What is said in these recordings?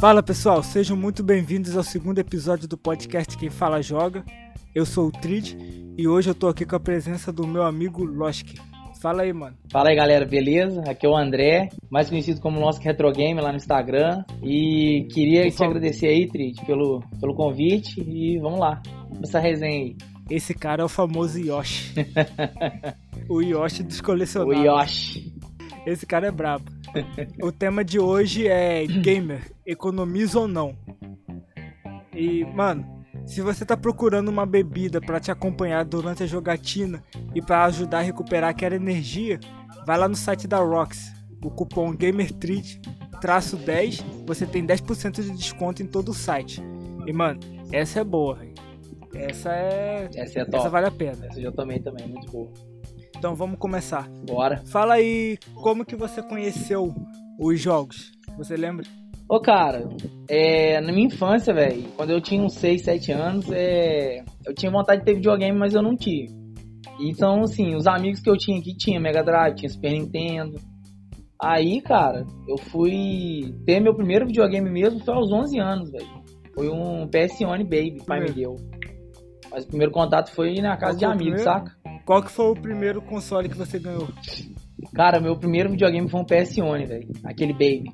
Fala pessoal, sejam muito bem-vindos ao segundo episódio do podcast Quem Fala Joga. Eu sou o Trid e hoje eu tô aqui com a presença do meu amigo Loski. Fala aí, mano. Fala aí, galera, beleza? Aqui é o André, mais conhecido como nosso Retro Game lá no Instagram. E queria te agradecer aí, Trid, pelo, pelo convite e vamos lá, essa resenha aí. Esse cara é o famoso Yoshi. o Yoshi dos O colecionáveis. Yoshi. Esse cara é brabo. o tema de hoje é gamer, economiza ou não? E, mano, se você tá procurando uma bebida pra te acompanhar durante a jogatina e pra ajudar a recuperar aquela energia, vai lá no site da Rox. O cupom GamerTreat traço 10, você tem 10% de desconto em todo o site. E, mano, essa é boa. Essa é. Essa é top. Essa vale a pena. Essa eu tomei também, muito boa. Então vamos começar. Bora. Fala aí como que você conheceu os jogos. Você lembra? Ô, cara, é, na minha infância, velho, quando eu tinha uns 6, 7 anos, é, eu tinha vontade de ter videogame, mas eu não tive. Então, assim, os amigos que eu tinha aqui tinha Mega Drive, tinha Super Nintendo. Aí, cara, eu fui ter meu primeiro videogame mesmo foi aos 11 anos, velho. Foi um PS1 Baby, pai me deu. Mas o primeiro contato foi na casa Qual de amigos, saca? Qual que foi o primeiro console que você ganhou? Cara, meu primeiro videogame foi um PS1, velho. Aquele Baby.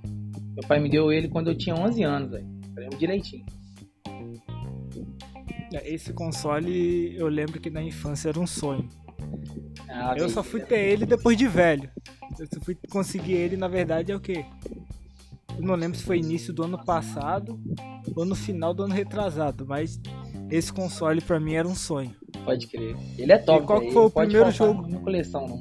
Meu pai me deu ele quando eu tinha 11 anos, velho. Eu lembro direitinho. É, Esse console eu lembro que na infância era um sonho. Ah, Eu só fui ter ele depois de velho. Eu só fui conseguir ele, na verdade, é o quê? Eu não lembro se foi início do ano passado ou no final do ano retrasado, mas esse console pra mim era um sonho. Pode crer. Ele é top, E qual foi o primeiro jogo? Na coleção, não.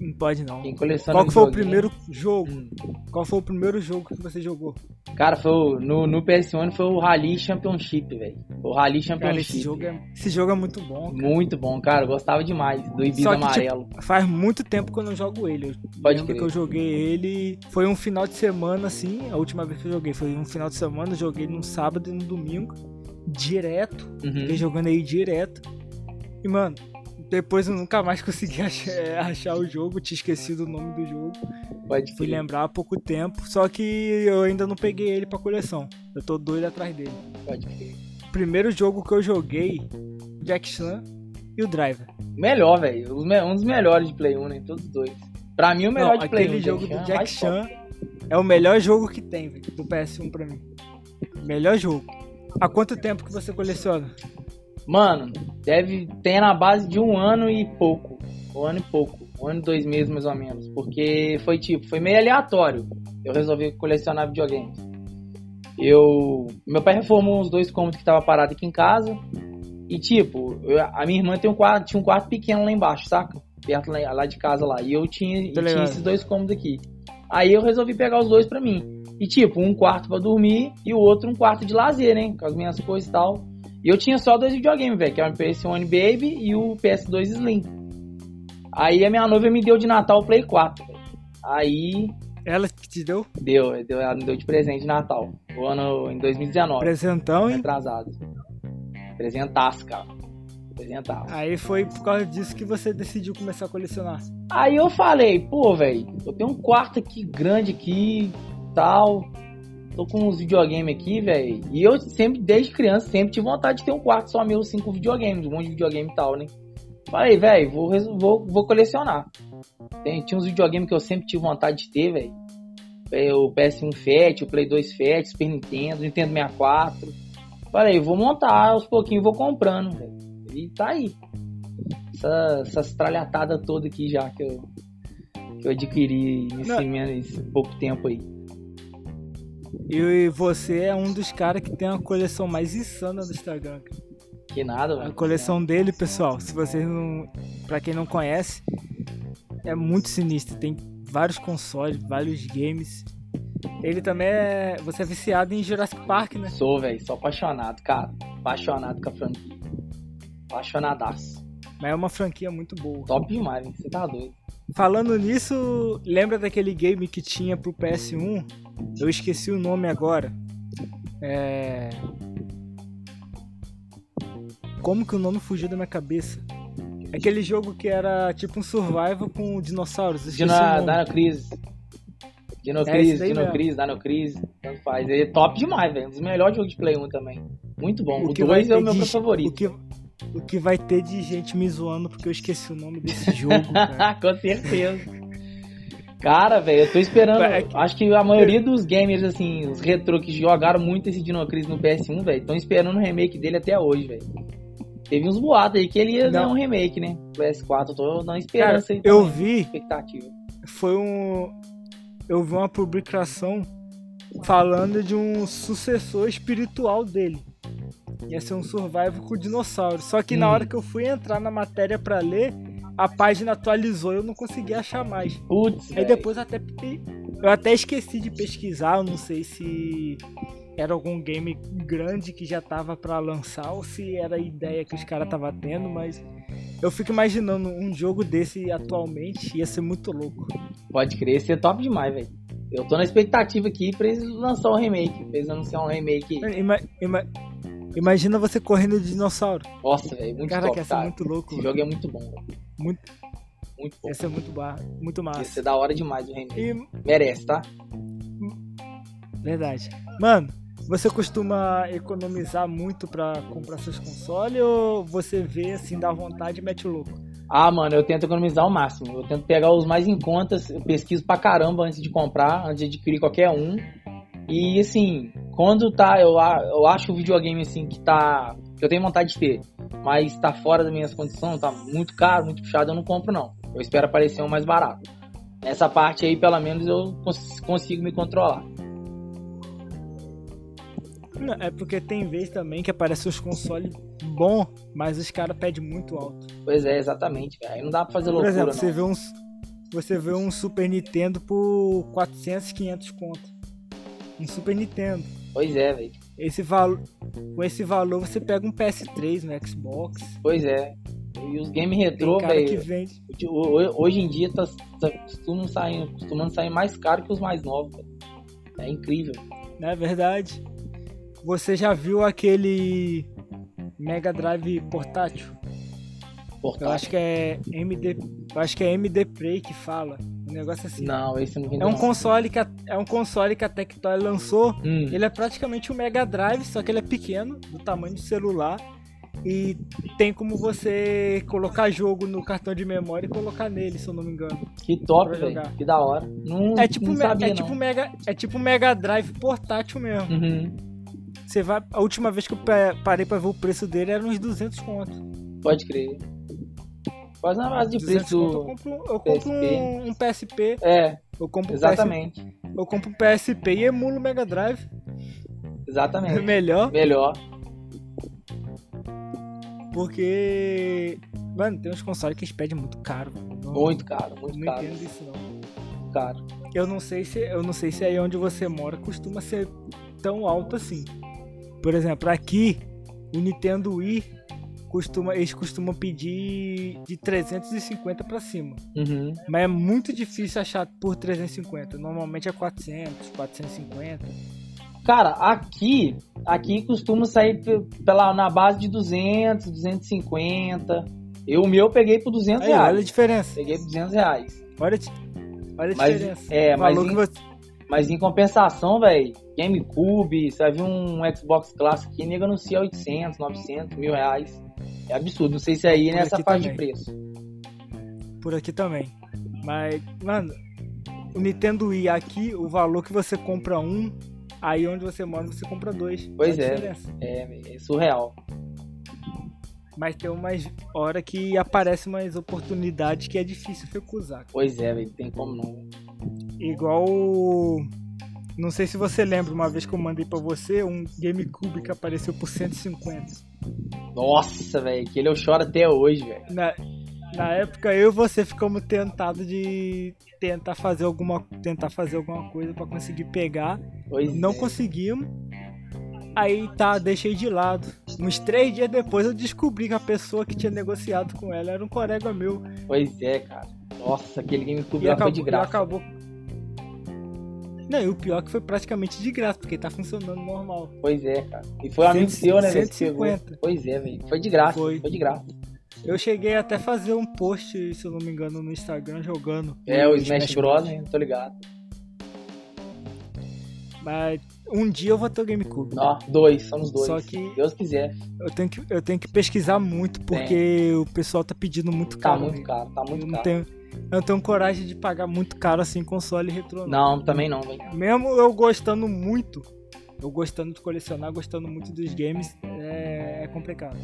Não pode não. Quem coleciona Qual que foi o videogame- primeiro jogo? Hum. Qual foi o primeiro jogo que você jogou? Cara, foi o- no, no PS1 foi o Rally Championship, velho. O Rally Cara, Championship. esse jogo é, esse jogo é muito bom. cara. Muito bom, cara. Eu gostava demais do Ibiza Só que, amarelo. tipo, faz muito tempo que eu não jogo ele. Eu Pode lembro crer. que eu joguei ele. Foi um final de semana, assim. A última vez que eu joguei foi um final de semana. Eu joguei num sábado e num domingo. Direto. Fiquei Uhum. jogando aí direto. E, mano, depois eu nunca mais consegui achar, é, achar o jogo. Tinha esquecido o nome do jogo. Pode Fui lembrar há pouco tempo. Só que eu ainda não peguei ele pra coleção. Eu tô doido atrás dele. Pode crer. Primeiro jogo que eu joguei: Jack Chan e o Driver. Melhor, velho. Um dos melhores de Play 1, né? Todos os dois. Pra mim, o melhor Não, de Play 1. aquele jogo do é Jack Chan é o melhor jogo que tem, velho, do PS1 pra mim. Melhor jogo. Há quanto tempo que você coleciona? Mano, deve ter na base de um ano e pouco. Um ano e pouco. Um ano e dois meses, mais ou menos. Porque foi tipo, foi meio aleatório. Eu resolvi colecionar videogames. Eu. Meu pai reformou uns dois cômodos que tava parado aqui em casa. E tipo, eu- a minha irmã tem um quarto, tinha um quarto pequeno lá embaixo, saca? Perto lá, lá de casa lá. E eu tinha, e tinha esses dois cômodos aqui. Aí eu resolvi pegar os dois pra mim. E tipo, um quarto pra dormir e o outro um quarto de lazer, né? Com as minhas coisas e tal. E eu tinha só dois videogames, velho, que era o PS1 Baby e o PS2 Slim. Aí a minha noiva me deu de Natal o Play 4, velho. Aí Ela que te deu deu, deu, ela me deu de presente de Natal. O ano em 2019. presentão, hein? Atrasado. Presentaço, cara. Presentaço. Aí foi por causa disso que você decidiu começar a colecionar. Aí eu falei, pô, velho, eu tenho um quarto aqui grande aqui, tal. Tô com uns videogames aqui, velho. E eu sempre, desde criança, sempre tive vontade de ter um quarto só meu, cinco videogames, um monte de videogame e tal, né? Falei, velho, vou, vou, vou colecionar. Tem- tinha uns videogames que eu sempre tive vontade de ter, velho. É, O PS1 Fat, o Play 2 Fat, Super Nintendo, Nintendo 64. Falei, vou montar aos pouquinhos, vou comprando, velho. E tá aí. Essa, essas tralhatadas toda aqui já que eu, que eu adquiri nesse, nesse pouco tempo aí. E você é um dos caras que tem a coleção mais insana do Instagram. cara. Que nada, A mano. coleção dele, pessoal, se vocês não. Pra quem não conhece, é muito sinistro. Tem vários consoles, vários games. Ele também é. Você é viciado em Jurassic Park, né? Sou, velho, sou apaixonado, cara. Apaixonado com a franquia. Apaixonadaço. Mas é uma franquia muito boa. Top demais, hein? Você tá doido. Falando nisso, lembra daquele game que tinha pro PS1? Eu esqueci o nome agora. É. Como que o nome fugiu da minha cabeça? Aquele jogo que era tipo um survival com dinossauros. Dino, o nome. Dino Crisis. Dino É Dino Crisis, tanto faz. Ele é top demais, velho. Um dos melhores jogos de Play 1 também. Muito bom. O que vai 2 é o ter meu de- favorito. O que, o que vai ter de gente me zoando porque eu esqueci o nome desse jogo. Com certeza. Cara, velho, eu tô esperando. Acho que a maioria dos gamers, assim, os retro que jogaram muito esse Dino Crisis no PS1, velho, estão esperando o remake dele até hoje, velho. Teve uns boatos aí que ele ia dar um remake, né? PS4, eu tô dando esperança aí. eu vi, Expectativa. foi um. Eu vi uma publicação falando de um sucessor espiritual dele. Ia ser um survival com dinossauro. Só que na Hum. hora que eu fui entrar na matéria pra ler, a página atualizou e eu não consegui achar mais. Putz, Aí depois eu até, eu até esqueci de pesquisar, eu não sei se era algum game grande que já tava pra lançar ou se era a ideia que os caras tava tendo, mas eu fico imaginando um jogo desse atualmente ia ser muito louco. Pode crer, esse é top demais, velho. Eu tô na expectativa aqui pra eles lançar um remake. Pra eles anunciar um remake. Ima- ima- imagina você correndo de dinossauro. Nossa, velho, muito Cara, que top, ia ser muito louco. Esse jogo é muito bom, velho. Muito, Muito bom. ia ser muito, bar, muito Ia massa. ser da hora demais o remake. E, Merece, tá? verdade. Mano, você costuma economizar muito pra comprar seus consoles ou você vê assim, dá vontade e mete o louco? Ah, mano, eu tento economizar ao máximo. Eu tento pegar os mais em contas, eu pesquiso pra caramba antes de comprar, antes de adquirir qualquer um. E assim, quando tá, eu, eu acho o videogame assim que tá. que eu tenho vontade de ter, mas tá fora das minhas condições, tá muito caro, muito puxado, eu não compro não. Eu espero aparecer um mais barato. Essa parte aí, pelo menos, eu cons- consigo me controlar. Não, é porque tem vez também que aparece os consoles bom, mas os caras pedem muito alto. Pois é, exatamente. Aí não dá pra fazer Por loucura, exemplo, não. você vê, um, você vê um Super Nintendo por 400, 500 conto. Um Super Nintendo. Pois é, velho. Esse valo, com esse valor você pega um PS3 no Xbox. Pois é. E os games retrô, velho. Hoje em dia tá, tá costumam costumando sair mais caro que os mais novos, velho. É incrível. Não é verdade? Você já viu aquele Mega Drive portátil? Eu Portátil. acho que é MD, eu acho que é MD Play que fala. Um negócio assim. Não, esse não É um console que a, é um console que a Tectoy lançou. Hum, Ele é praticamente um Mega Drive, só que ele é pequeno, do tamanho de celular. E tem como você colocar jogo no cartão de memória e colocar nele, se eu não me engano. que top, pra velho. jogar. Que da hora. Não, É tipo, não sabia, é não. tipo Mega, é tipo Mega Drive portátil mesmo. Uhum, Você vai, a última vez que eu parei pra ver o preço dele era uns 200 conto. Pode crer. Quase na base de 200 preço conto, eu do... compro, eu compro um, um PSP, É, eu compro exatamente. PSP, eu compro um PSP e emulo o Mega Drive. Exatamente. melhor, Melhor. porque mano, tem uns consoles que eles pedem muito caro. Não- Muito caro, muito não caro. entendo isso não. Caro. Eu não sei se eu não sei se aí onde você mora costuma ser tão alto assim. Por exemplo, aqui o Nintendo Wii costuma eles costumam pedir de 350 pra cima, Uhum. mas é muito difícil achar por 350. Normalmente é 400, 450. Cara, aqui, aqui costuma sair pe- pela, na base de 200, 250. Eu, o meu, eu peguei por 200 Aí, olha a reais. diferença. Peguei por 200 reais. Olha, olha a Mas- diferença. é, o mas valor em- que você Mas em compensação, velho, GameCube, você vai ver um Xbox Classic aqui, nego anuncia 800, 900, mil reais. É absurdo. Não sei se aí é Por nessa aqui faixa de também. preço. por aqui também. Mas, mano, o Nintendo Wii aqui, o valor que você compra um, aí onde você mora você compra dois. Pois é. É, é surreal. Mas tem umas hora que aparece umas oportunidades que é difícil recusar. Pois é, velho, tem como não. Igual. Não sei se você lembra, uma vez que eu mandei pra você um GameCube que apareceu por 150. Nossa, velho, aquele eu choro até hoje, velho. Na, na época eu e você ficamos tentados de tentar fazer alguma, tentar fazer alguma coisa pra conseguir pegar. Pois Não é. conseguimos. Aí tá, deixei de lado. Uns três dias depois eu descobri que a pessoa que tinha negociado com ela era um colega meu. Pois é, cara. Nossa, aquele GameCube E lá foi acabou, de e graça. acabou. Não, e o pior é que foi praticamente de graça, porque tá funcionando normal. Pois é, cara. E foi um amigo 100, seu, né, velho? que pegou. 150. Pois é, velho. Foi de graça. Foi. Foi. de graça. Eu cheguei até a fazer um post, se eu não me engano, no Instagram jogando. É, o Smash Bros, né? Tô ligado. Mas um dia eu vou ter o GameCube. Ó, dois, somos dois. Só que Deus quiser. eu tenho que, eu tenho que pesquisar muito, porque o pessoal tá pedindo muito Tá caro. muito né? caro, tá muito não caro. tenho, eu não tenho coragem de pagar muito caro assim console retrô. Não, também não, velho. Mesmo eu gostando muito, eu gostando de colecionar, gostando muito dos games, é, é complicado.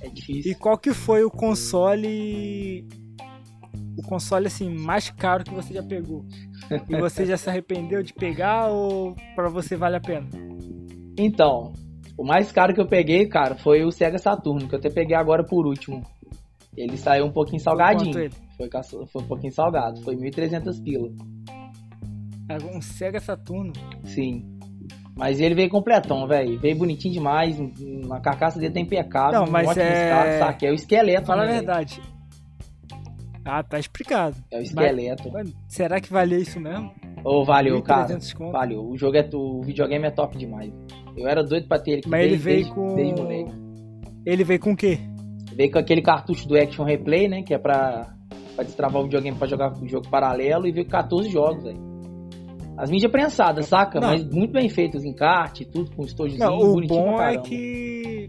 É E difícil. qual que foi o console. O console assim mais caro que você já pegou? E você já se arrependeu de pegar ou pra você vale a pena? Então, o mais caro que eu peguei, cara, foi o Sega Saturno, que eu até peguei agora por último. Ele saiu um pouquinho salgadinho. Ele? Foi, foi um pouquinho salgado. Foi 1.300 pila. É Um Sega Saturno. Sim. Mas ele veio completão, velho. Veio bonitinho demais. A carcaça dele tá impecável. Não, mas um é- estado, saca? É o esqueleto, Fala a né, verdade. Ah, tá explicado. É o esqueleto. Mano, será que valia isso mesmo? Ô, valeu, cara. 1.300 conto. Valeu. O jogo é. O videogame é top demais. Eu era doido pra ter ele Mas ele desde, veio desde, com. desde moleque. Ele veio com o quê? Veio com aquele cartucho do Action Replay, né? Que é pra, pra destravar o videogame pra jogar o jogo paralelo. E com 14 jogos, velho. As mídias prensadas, saca? Não. Mas muito bem feitos, encarte, tudo com estojozinho, Não, o bom é que.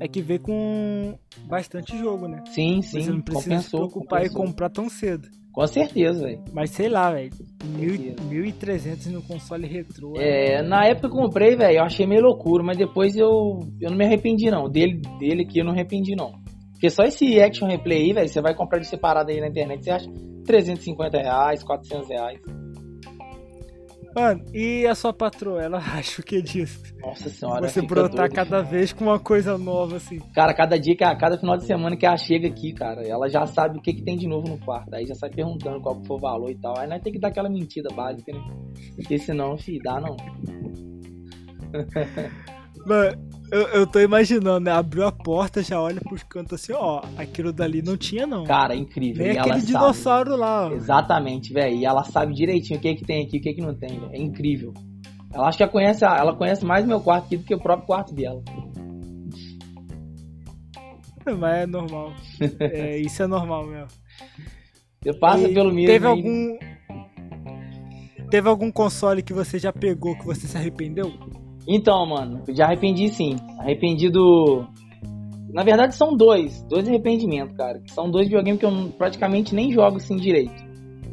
É que veio com bastante jogo, né? Sim, sim. você não precisa se compensou, preocupar e compensou. comprar tão cedo. Com certeza, velho. Mas sei lá, velho. certeza. 1.300 no console retrô. É, na época que eu comprei, velho, eu achei meio loucura, mas depois eu, eu não me arrependi, não. Dele, dele aqui eu não arrependi, não. Porque só esse Action Replay aí, velho, você vai comprar de separado aí na internet, você acha 350 reais, 400 reais. Mano, e a sua patroa? Ela acha o que disso? Nossa senhora. Você brotar doido. cada vez com uma coisa nova, assim. Cara, cada dia, que a- cada final de semana que ela chega aqui, cara, ela já sabe o que, que tem de novo no quarto. Aí já sai perguntando qual foi o valor e tal. Aí nós tem que dar aquela mentira básica, né? Porque senão, fi, dá não. Mano, eu, eu tô imaginando, né? Abriu a porta, já olha pros cantos assim, ó. Aquilo dali não tinha, não. Cara, é incrível. Nem e aquele ela sabe. dinossauro lá, ó. Exatamente, velho. E ela sabe direitinho o que que tem aqui, o que que não tem, velho. É incrível. Ela acha que ela conhece, ela conhece mais meu quarto aqui do que o próprio quarto dela. Mas é normal. É, isso é normal mesmo. Você passa E pelo mesmo. Teve algum. Teve algum console que você já pegou que você se arrependeu? Então, mano, já arrependi sim. Arrependi do. Na verdade, são dois. Dois arrependimentos, cara. Que são dois videogames que eu praticamente nem jogo assim direito.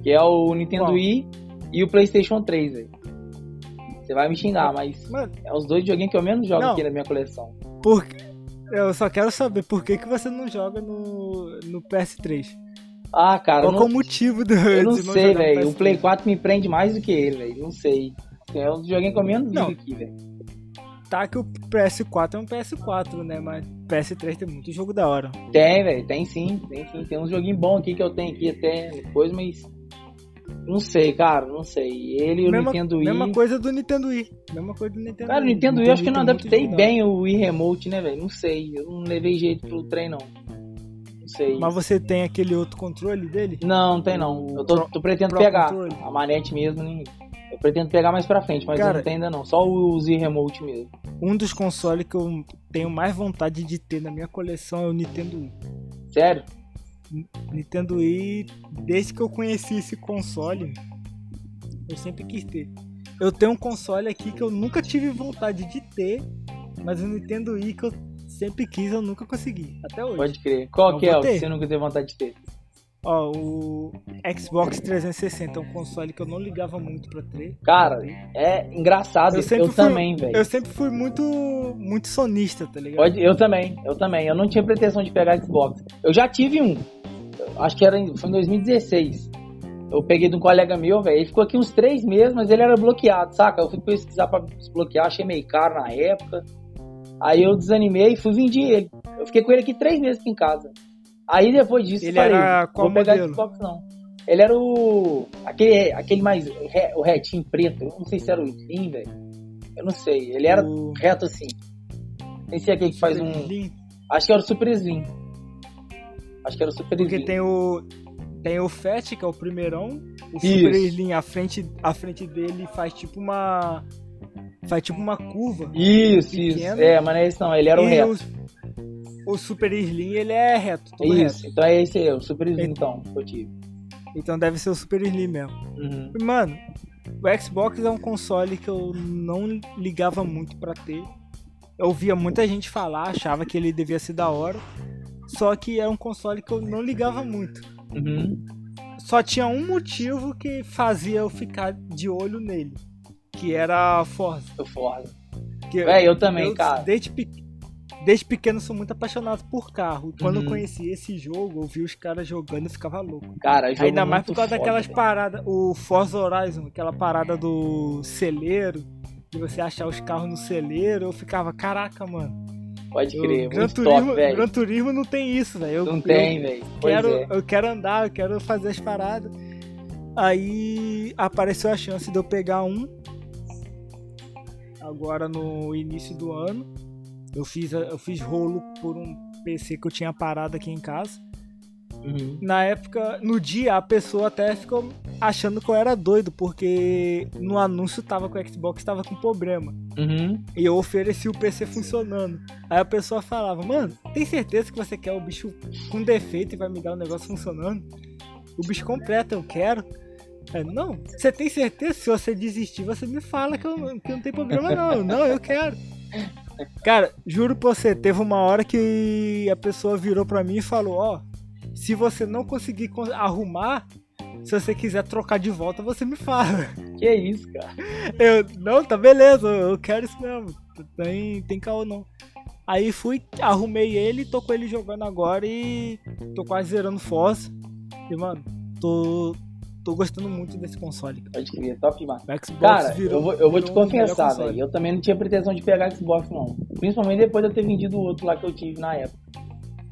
Que é o Nintendo? Wii e o PlayStation 3, velho. Você vai me xingar, mas Mano, é os dois videogames que eu menos jogo Não. aqui na minha coleção. por... eu só quero saber por que, que você não joga no, no PS3. Ah, cara, Qual é o motivo do, eu não sei, velho. O PS3? Play 4 me prende mais do que ele, velho. Não sei. É um videogame que eu menos Não. jogo aqui, velho. Tá que o PS4 é um PS4, né? Mas PS3 tem muito jogo da hora. Tem, velho, tem sim, tem sim. Tem uns joguinhos bons aqui que eu tenho aqui até depois, mas. Não sei, cara, não sei. Ele e o Nintendo Wii. mesma coisa do Nintendo Wii. Mesma coisa do Nintendo Cara, o. Nintendo Wii eu acho que não adaptei bem o Wii Remote, né, velho? Não sei. Eu não levei jeito pro trem, não. Não sei. Mas você tem aquele outro controle dele? Não, não tem não. Eu tô, tô pretendendo pegar. Controle. A manete mesmo, nem- eu pretendo pegar mais pra frente, mas Cara- não tenho ainda não. Só o Z Remote mesmo. Um dos consoles que eu tenho mais vontade de ter na minha coleção é o Nintendo Wii. Sério? Nintendo Wii, desde que eu conheci esse console, eu sempre quis ter. Eu tenho um console aqui que eu nunca tive vontade de ter, mas o Nintendo Wii que eu sempre quis, eu nunca consegui. Até hoje. Pode crer. Qual Eu que é o que você nunca teve vontade de ter? Ó, o Xbox 360 é um console que eu não ligava muito pra ter. Cara, é engraçado. Eu Eu, fui- também, velho. Eu sempre fui muito, muito sonista, tá ligado? Pode, eu também, eu também. Eu não tinha pretensão de pegar Xbox. Eu já tive um. Acho que era em, foi em 2016. Eu peguei de um colega meu, velho. Ele ficou aqui uns três meses, mas ele era bloqueado, saca? Eu fui pesquisar pra desbloquear, achei meio caro na época. Aí eu desanimei e fui vender ele. Eu fiquei com ele aqui três meses aqui em casa. Aí depois disso, Ele falei, era qual vou pegar modelo? Xbox não. Ele era o. aquele, aquele mais. re- o retinho preto. Eu não sei se era o Slim, velho. Eu não sei. Ele era O reto assim. Nem sei aquele que faz um. Slim, Acho que era o Super Slim. Acho que era o Super Porque Slim. tem o. Tem o Fat, que é o primeirão. O Isso. Super Slim, a frente, a frente dele faz tipo uma. Faz tipo uma curva. Isso, isso. pequeno. É, mas não é esse não. Ele era o e reto. o, o Super Slim, ele é reto, todo Isso. reto. Então é esse aí, o Super Slim, Ele- então, que eu tive. Então deve ser o Super Slim mesmo. Uhum. Mano, o Xbox é um console que eu não ligava muito pra ter. Eu ouvia muita gente falar, achava que ele devia ser da hora. Só que é um console que eu não ligava muito. Uhum. Só tinha um motivo que fazia eu ficar de olho nele. Que era a Forza. Eu Forza. Que Véi, eu também, cara. Desde, pe- desde pequeno sou muito apaixonado por carro. Quando eu Uhum. conheci esse jogo, eu vi os caras jogando e ficava louco. Cara, jogo Ainda mais por causa foda, daquelas velho. paradas, o Forza Horizon, aquela parada do celeiro, de você achar os carros no celeiro, eu ficava, caraca, mano. Pode eu- crer, Gran, muito Turismo, top, velho. Gran Turismo não tem isso, velho. Eu- Não eu tem, velho. Quero, é. Eu quero andar, eu quero fazer as paradas. Aí apareceu a chance de eu pegar um. Agora no início do ano. Eu fiz, eu fiz rolo por um PC que eu tinha parado aqui em casa. Uhum. Na época, no dia, a pessoa até ficou achando que eu era doido, porque no anúncio tava que o Xbox tava com problema. Uhum. E eu ofereci o PC funcionando. Aí a pessoa falava, mano, tem certeza que você quer o bicho com defeito e vai me dar o negócio funcionando? O bicho completo, eu quero. Aí, não, você tem certeza? Se você desistir, você me fala que, eu, que não tem problema não. Não, eu quero. Cara, juro pra você, teve uma hora que a pessoa virou pra mim e falou, ó, se você não conseguir con- arrumar, se você quiser trocar de volta, você me fala. Que isso, cara. Eu, não, tá beleza, eu quero isso mesmo. Tem, tem caô não. Aí fui, arrumei ele, tô com ele jogando agora e tô quase zerando Forza. E, mano, tô, tô gostando muito desse console. cara. Pode crer, top demais. Xbox Cara, virou, eu vou, eu vou te confessar, velho. Eu também não tinha pretensão de pegar Xbox, não. Principalmente depois de eu ter vendido o outro lá que eu tive na época.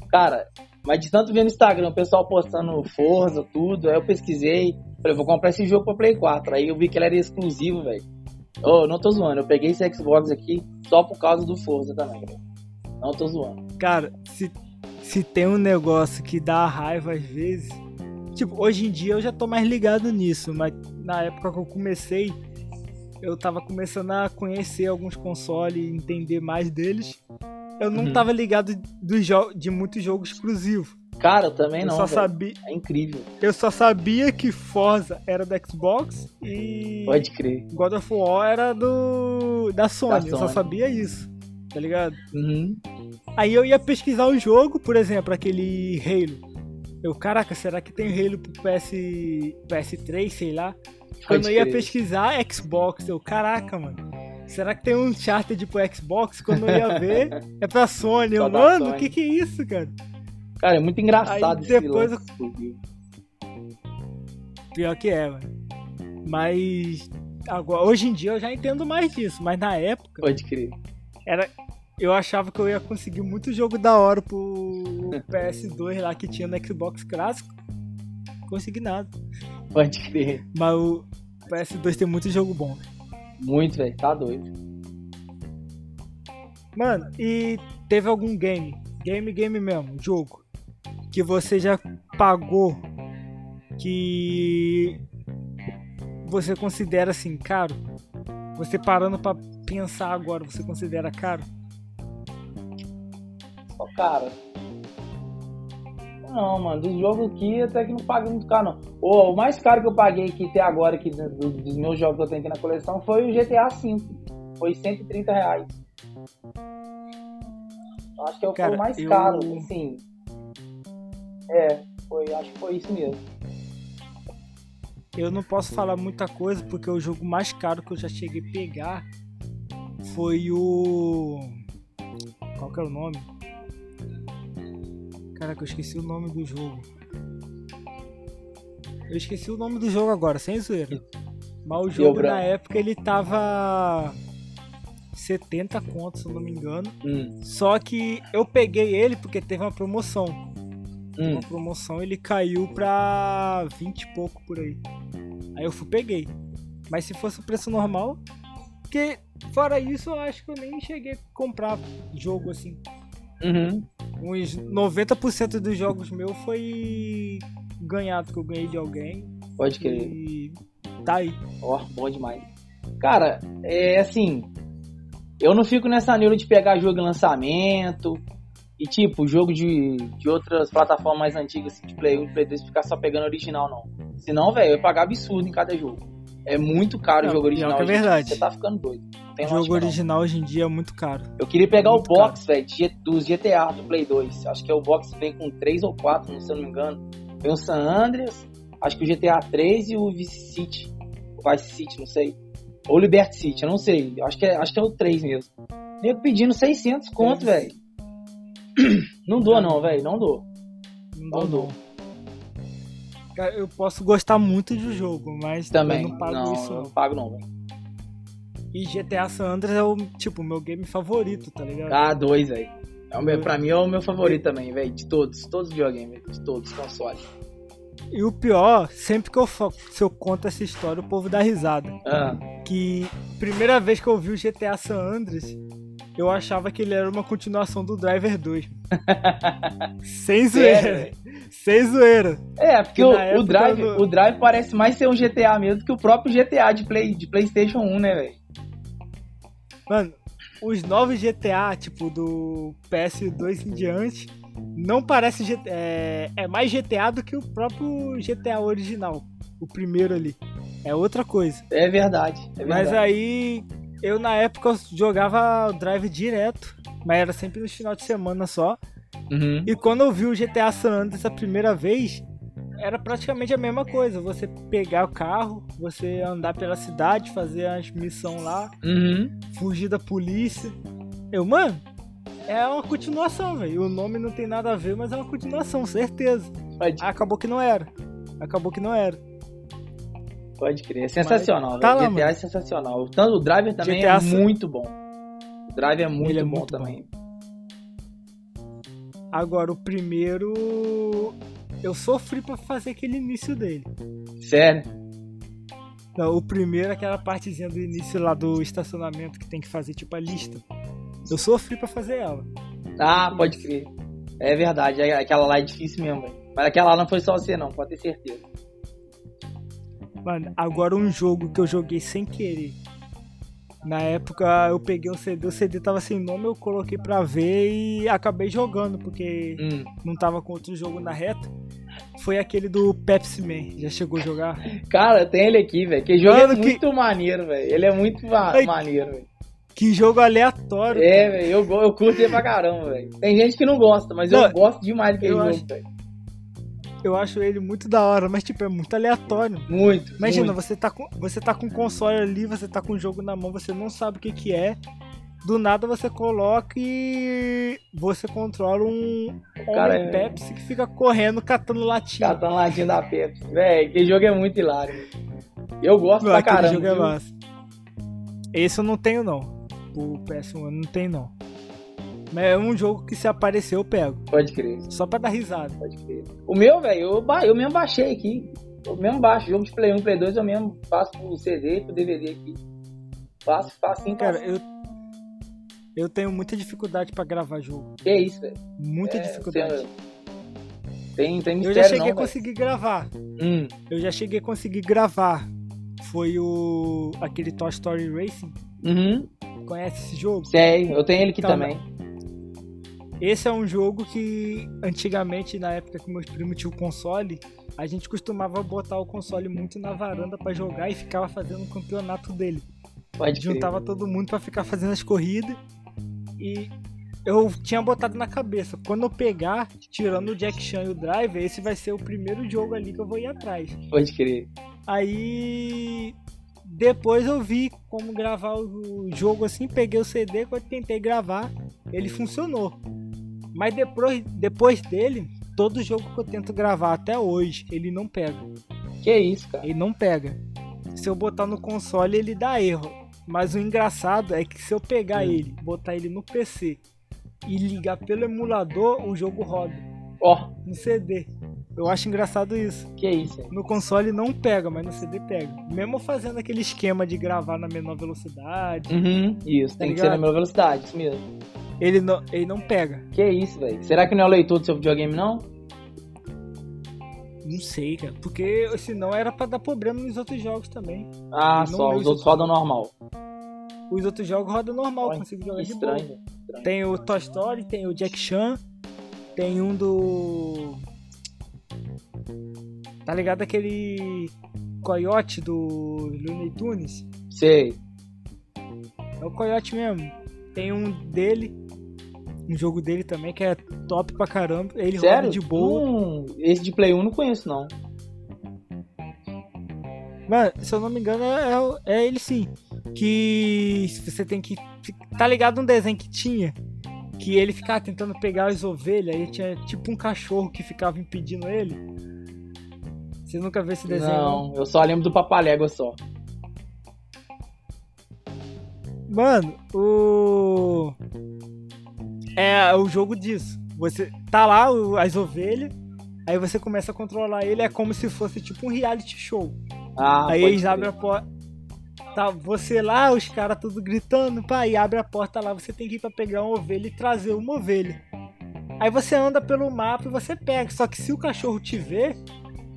Cara, mas de tanto ver no Instagram o pessoal postando Forza, tudo, aí eu pesquisei. Falei, vou comprar esse jogo pra Play 4. Aí eu vi que ele era exclusivo, velho. Ô, não tô zoando. Eu peguei esse Xbox aqui só por causa do Forza também, velho. Não tô zoando. Cara, se, se tem um negócio que dá raiva às vezes. Tipo, hoje em dia eu já tô mais ligado nisso, mas na época que eu comecei, eu tava começando a conhecer alguns consoles e entender mais deles. Eu não Uhum. tava ligado jo- de muitos jogos exclusivos. Cara, eu também Eu não, só, sabia, É incrível. eu só sabia que Forza era do Xbox e Pode crer. God of War era do da Sony. Eu só Sony. sabia isso, tá ligado? Uhum. Aí eu ia pesquisar o jogo, por exemplo, aquele Halo. Eu, caraca, será que tem Halo pro PS, PS3, sei lá? Quando eu ia pesquisar Xbox, eu, caraca, mano. Será que tem um Uncharted pro Xbox? Quando eu ia ver, é pra Sony. Eu, mano, o que que é isso, cara? Cara, é muito engraçado Aí depois exclusivo. Pior que é, mano. Mas agora, hoje em dia eu já entendo mais disso, mas na época Pode crer. era eu achava que eu ia conseguir muito jogo da hora pro PS2 lá que tinha no Xbox clássico. Consegui nada. Pode crer. Mas o PS2 tem muito jogo bom. Muito, velho. Tá doido. Mano, e teve algum game, game, game mesmo, jogo, que você já pagou que você considera assim caro? Você parando pra pensar agora, você considera caro? Cara. Não, mano, dos jogos aqui até que não paguei muito caro, não. O, o mais caro que eu paguei aqui até agora, aqui, do- do- dos meus jogos que eu tenho aqui na coleção, foi o GTA V. Foi 130 reais. Acho que Cara, o mais eu- caro, assim. É, foi, acho que foi isso mesmo. Eu não posso falar muita coisa porque o jogo mais caro que eu já cheguei a pegar foi o. Qual que era o nome? Caraca, eu esqueci o nome do jogo. Eu esqueci o nome do jogo agora, sem zoeira. Mas o jogo na época ele tava 70 contos, se eu não me engano. Hum, Só que eu peguei ele porque teve uma promoção. hum. Uma promoção ele caiu pra 20 e pouco por aí. Aí eu fui peguei. Mas se fosse o preço normal. Porque fora isso eu acho que eu nem cheguei a comprar jogo assim. Uhum. Uns 90% dos jogos meus foi ganhado que eu ganhei de alguém. Pode crer. E tá aí. Ó, bom demais. Cara, é assim. Eu não fico nessa neura de pegar jogo em lançamento. E tipo, jogo de, de outras plataformas mais antigas, assim, de Play 1 e Play 2, ficar só pegando original, não. Senão, velho, eu ia pagar absurdo em cada jogo. É muito caro Não, o jogo original. que é verdade. Você tá ficando doido. O jogo original hoje em dia é muito caro. Eu queria pegar Muito o box, velho, dos GTA do Play 2. Acho que é o box que vem com 3 ou 4, se eu não me engano. Vem o San Andreas, acho que o GTA 3 e o Vice City. O Vice City, não sei. Ou Liberty City, eu não sei. Eu Acho que é, acho que é o 3 mesmo. Nego pedindo 600 conto, É. velho. Não dou não, velho, não dou. Não Não dou, dou. Cara, eu posso gostar muito do jogo, mas Também. eu não pago não, isso não. não pago não, velho. E GTA San Andreas é o, tipo, meu game favorito, tá ligado? Ah, dois, velho. É o meu, pra mim é o meu favorito também, velho. De todos, todos os videogames. De todos os consoles. E o pior, sempre que eu, se eu conto essa história, o povo dá risada. Ah, Que primeira vez que eu vi o GTA San Andreas, eu achava que ele era uma continuação do Driver 2. Sem zoeira. Sem zoeira. É, porque Que o, o, Drive, eu o Drive parece mais ser um GTA mesmo que o próprio GTA de, Play, de PlayStation 1, né, velho? Mano, os novos GTA, tipo, do PS2 em diante, não parece GTA, é, é mais GTA do que o próprio GTA original. O primeiro ali. É outra coisa. É verdade. É verdade. Mas aí, eu na época eu jogava Drive direto, mas era sempre no final de semana só. Uhum. E quando eu vi o GTA San Andreas a primeira vez, era praticamente a mesma coisa. Você pegar o carro, você andar pela cidade, fazer as missões lá, Uhum. fugir da polícia. Eu, mano, é uma continuação, velho. O nome não tem nada a ver, mas é uma continuação, certeza. Acabou que não era. Acabou que não era. Pode crer. É sensacional, tá velho. lá, GTA mano. é sensacional. Tanto o Driver também GTA é muito bom. O Driver é muito é bom muito também. Agora, o primeiro. Eu sofri pra fazer aquele início dele. Sério. Não, o primeiro, aquela partezinha do início lá do estacionamento que tem que fazer tipo a lista. Eu sofri pra fazer ela. Ah, pode crer. É verdade. é- Aquela lá é difícil mesmo, velho. Mas aquela lá não foi só você, não. Pode ter certeza. Mano, agora um jogo que eu joguei sem querer. Na época eu peguei o CD, o CD tava sem nome, eu coloquei pra ver e acabei jogando, porque Hum. não tava com outro jogo na reta. Foi aquele do Pepsi Man. Já chegou a jogar? Cara, tem ele aqui, velho. Que jogo Mano, é que- muito maneiro, velho. Ele é muito ma- Ai. maneiro, velho. Que jogo aleatório. É, velho. Eu, eu curto ele pra caramba, velho. Tem gente que não gosta, mas Não, eu gosto demais daquele jogo, acho- velho. Eu acho ele muito da hora, mas tipo, é muito aleatório. Muito. Imagina, muito. você tá com você tá com o console ali, você tá com o jogo na mão, você não sabe o que que é. Do nada você coloca e você controla um cara homem é- Pepsi que fica correndo catando latinha. Catando latinha da Pepsi. Velho, aquele jogo é muito hilário. Eu gosto Não, pra caramba. jogo é massa. Esse eu não tenho não. O PS1 eu não tenho não. Mas é um jogo que se aparecer eu pego. Pode crer, Só pra dar risada. pode crer. O meu, velho, eu, eu mesmo baixei aqui. Eu mesmo baixo. Jogo de Play 1, Play 2, eu mesmo faço pro CD e pro DVD aqui. Faço, faço assim, Cara, eu eu tenho muita dificuldade pra gravar jogo. Que isso, velho. Muita É, dificuldade. você- Tem, tem Eu mistério já cheguei não, a conseguir gravar. Hum, Eu já cheguei a conseguir gravar. Foi o. aquele Toy Story Racing. uhum. Conhece esse jogo? Sei, eu tenho ele aqui Então, também. Esse é um jogo que antigamente, na época que meus primos tinham console, a gente costumava botar o console muito na varanda pra jogar e ficava fazendo um campeonato dele. Pode crer. Juntava todo mundo pra ficar fazendo as corridas. E eu tinha botado na cabeça, quando eu pegar, tirando o Jack Chan e o Driver, esse vai ser o primeiro jogo ali que eu vou ir atrás. Pode crer. Aí depois eu vi como gravar o jogo assim, peguei o CD, quando tentei gravar, ele funcionou. Mas depois, depois dele, todo jogo que eu tento gravar até hoje, ele não pega. Que isso, cara. Ele não pega. Se eu botar no console, ele dá erro. Mas o engraçado é que se eu pegar Hum. ele, botar ele no PC e ligar pelo emulador, o jogo roda Ó, no CD. Eu acho engraçado isso. que isso, velho. No console não pega, mas no CD pega. Mesmo fazendo aquele esquema de gravar na menor velocidade, Uhum, isso, Tá tem que ser na ligado? mesma velocidade, isso mesmo. Ele, não, ele não pega. Que isso, velho. Será que não é o leitor do seu videogame, não? Não sei, cara. Porque senão era pra dar problema nos outros jogos também. Ah, só, os outros rodam normal. Os outros jogos rodam normal, Olha, consigo jogar Que de boa. estranho. Tem o Toy Story, tem o Jack Chan, tem um do. Tá ligado aquele. Coyote do Looney Tunes? Sei. É o Coyote mesmo. Tem um dele, um jogo dele também que é top pra caramba. Ele Sério? roda de boa. Hum, esse de Play 1 não conheço, não. Mano, se eu não me engano, é, é- é ele sim. Que você tem que. Tá ligado um desenho que tinha? Que ele ficava tentando pegar as ovelhas, aí tinha tipo um cachorro que ficava impedindo ele. Você nunca viu esse desenho? Não, eu só lembro do Papalégua só. Mano, o. É o jogo disso. Você tá lá, o- as ovelhas, aí você começa a controlar ele, é como se fosse tipo um reality show. Ah, aí eles abrem a porta. Tá você lá, os caras tudo gritando, pá, e abre a porta lá, você tem que ir pra pegar uma ovelha e trazer uma ovelha. Aí você anda pelo mapa e você pega, só que se o cachorro te ver,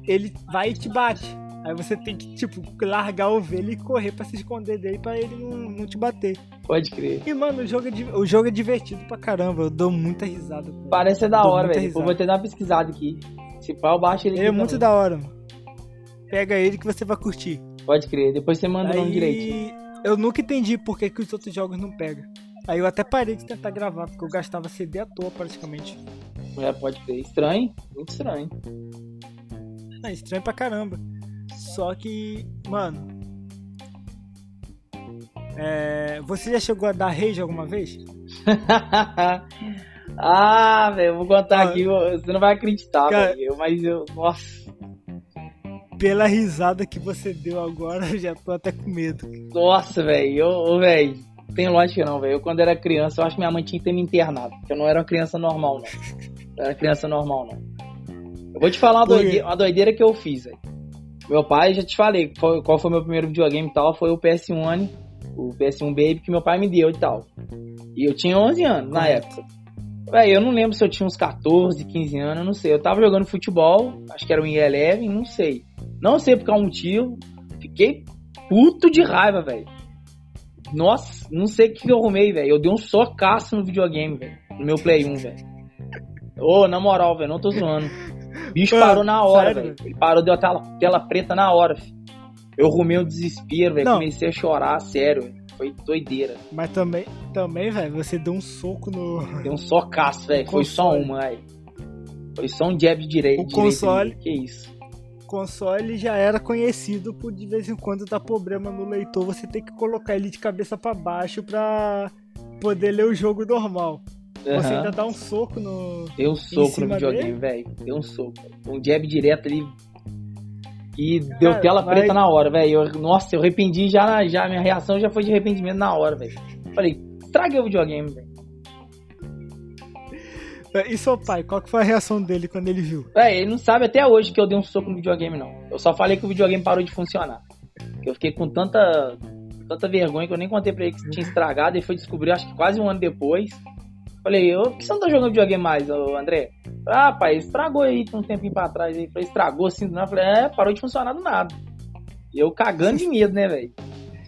ele vai e te bate. Aí você tem que, tipo, largar a ovelha e correr pra se esconder dele pra ele não, não te bater. Pode crer. E, mano, o jogo, é, o jogo é divertido pra caramba. Eu dou muita risada. ele. Parece ser da hora, velho. Vou ter dar uma pesquisada aqui. Se pau, baixa ele Ele é muito também. da hora, mano. Pega ele que você vai curtir. Pode crer. Depois você manda o nome direitinho. Aí, eu nunca entendi por que, que os outros jogos não pegam. Aí eu até parei de tentar gravar, porque eu gastava CD à toa praticamente. É, pode crer. Estranho? Muito estranho. É estranho pra caramba. Só que, mano. É, você já chegou a dar rage alguma vez? ah, velho, vou contar Ah. aqui. Você não vai acreditar, Cara- velho. Mas eu. Nossa. Pela risada que você deu agora, eu já tô até com medo. Nossa, velho. Eu, velho. Tem lógica não, velho. Eu, quando era criança, eu acho que minha mãe tinha que ter me internado. Porque eu não era uma criança normal, não. Eu era criança normal, não. Eu vou te falar uma, Por quê? doide- uma doideira que eu fiz, velho. Meu pai, já te falei, qual foi meu primeiro videogame e tal, foi o PS1, o PS1 Baby que meu pai me deu e tal. E eu tinha 11 anos na época. Véi, eu não lembro se eu tinha uns 14, 15 anos, eu não sei. Eu tava jogando futebol, acho que era um E11, não sei. Não sei por qual motivo. Fiquei puto de raiva, velho. Nossa, não sei o que eu arrumei, velho. Eu dei um socaço no videogame, velho. No meu Play 1, velho. Ô, na moral, velho, não tô zoando. O bicho Mano, parou na hora, velho. Ele parou, deu a tela, tela preta na hora, filho. Eu arrumei um desespero, velho. Comecei a chorar, sério. Foi doideira. Mas também, também, velho, você deu um soco no. Deu um socaço, velho. Foi só uma, velho. Foi só um jab direito. O console- Que isso. console já era conhecido por de vez em quando dar problema no leitor, você tem que colocar ele de cabeça pra baixo pra poder ler o jogo normal. Você Aham. ainda dá um soco no. Deu um soco no videogame, velho. Deu um soco. Um jab direto ali. E deu Cara, tela vai- preta na hora, velho. Nossa, eu arrependi já, já. Minha reação já foi de arrependimento na hora, velho. Falei, estraguei o videogame, velho. E seu pai, qual que foi a reação dele quando ele viu? Véi, ele não sabe até hoje que eu dei um soco no videogame, não. Eu só falei que o videogame parou de funcionar. Eu fiquei com tanta, tanta vergonha que eu nem contei pra ele que tinha estragado. Ele foi descobrir, acho que quase um ano depois. Falei, ô, por que você não tá jogando videogame mais, ô, André? Ah, pai, estragou aí um tempinho pra trás. Ele falou, estragou assim do nada. Eu falei, é, parou de funcionar do nada. E eu cagando de medo, né, velho?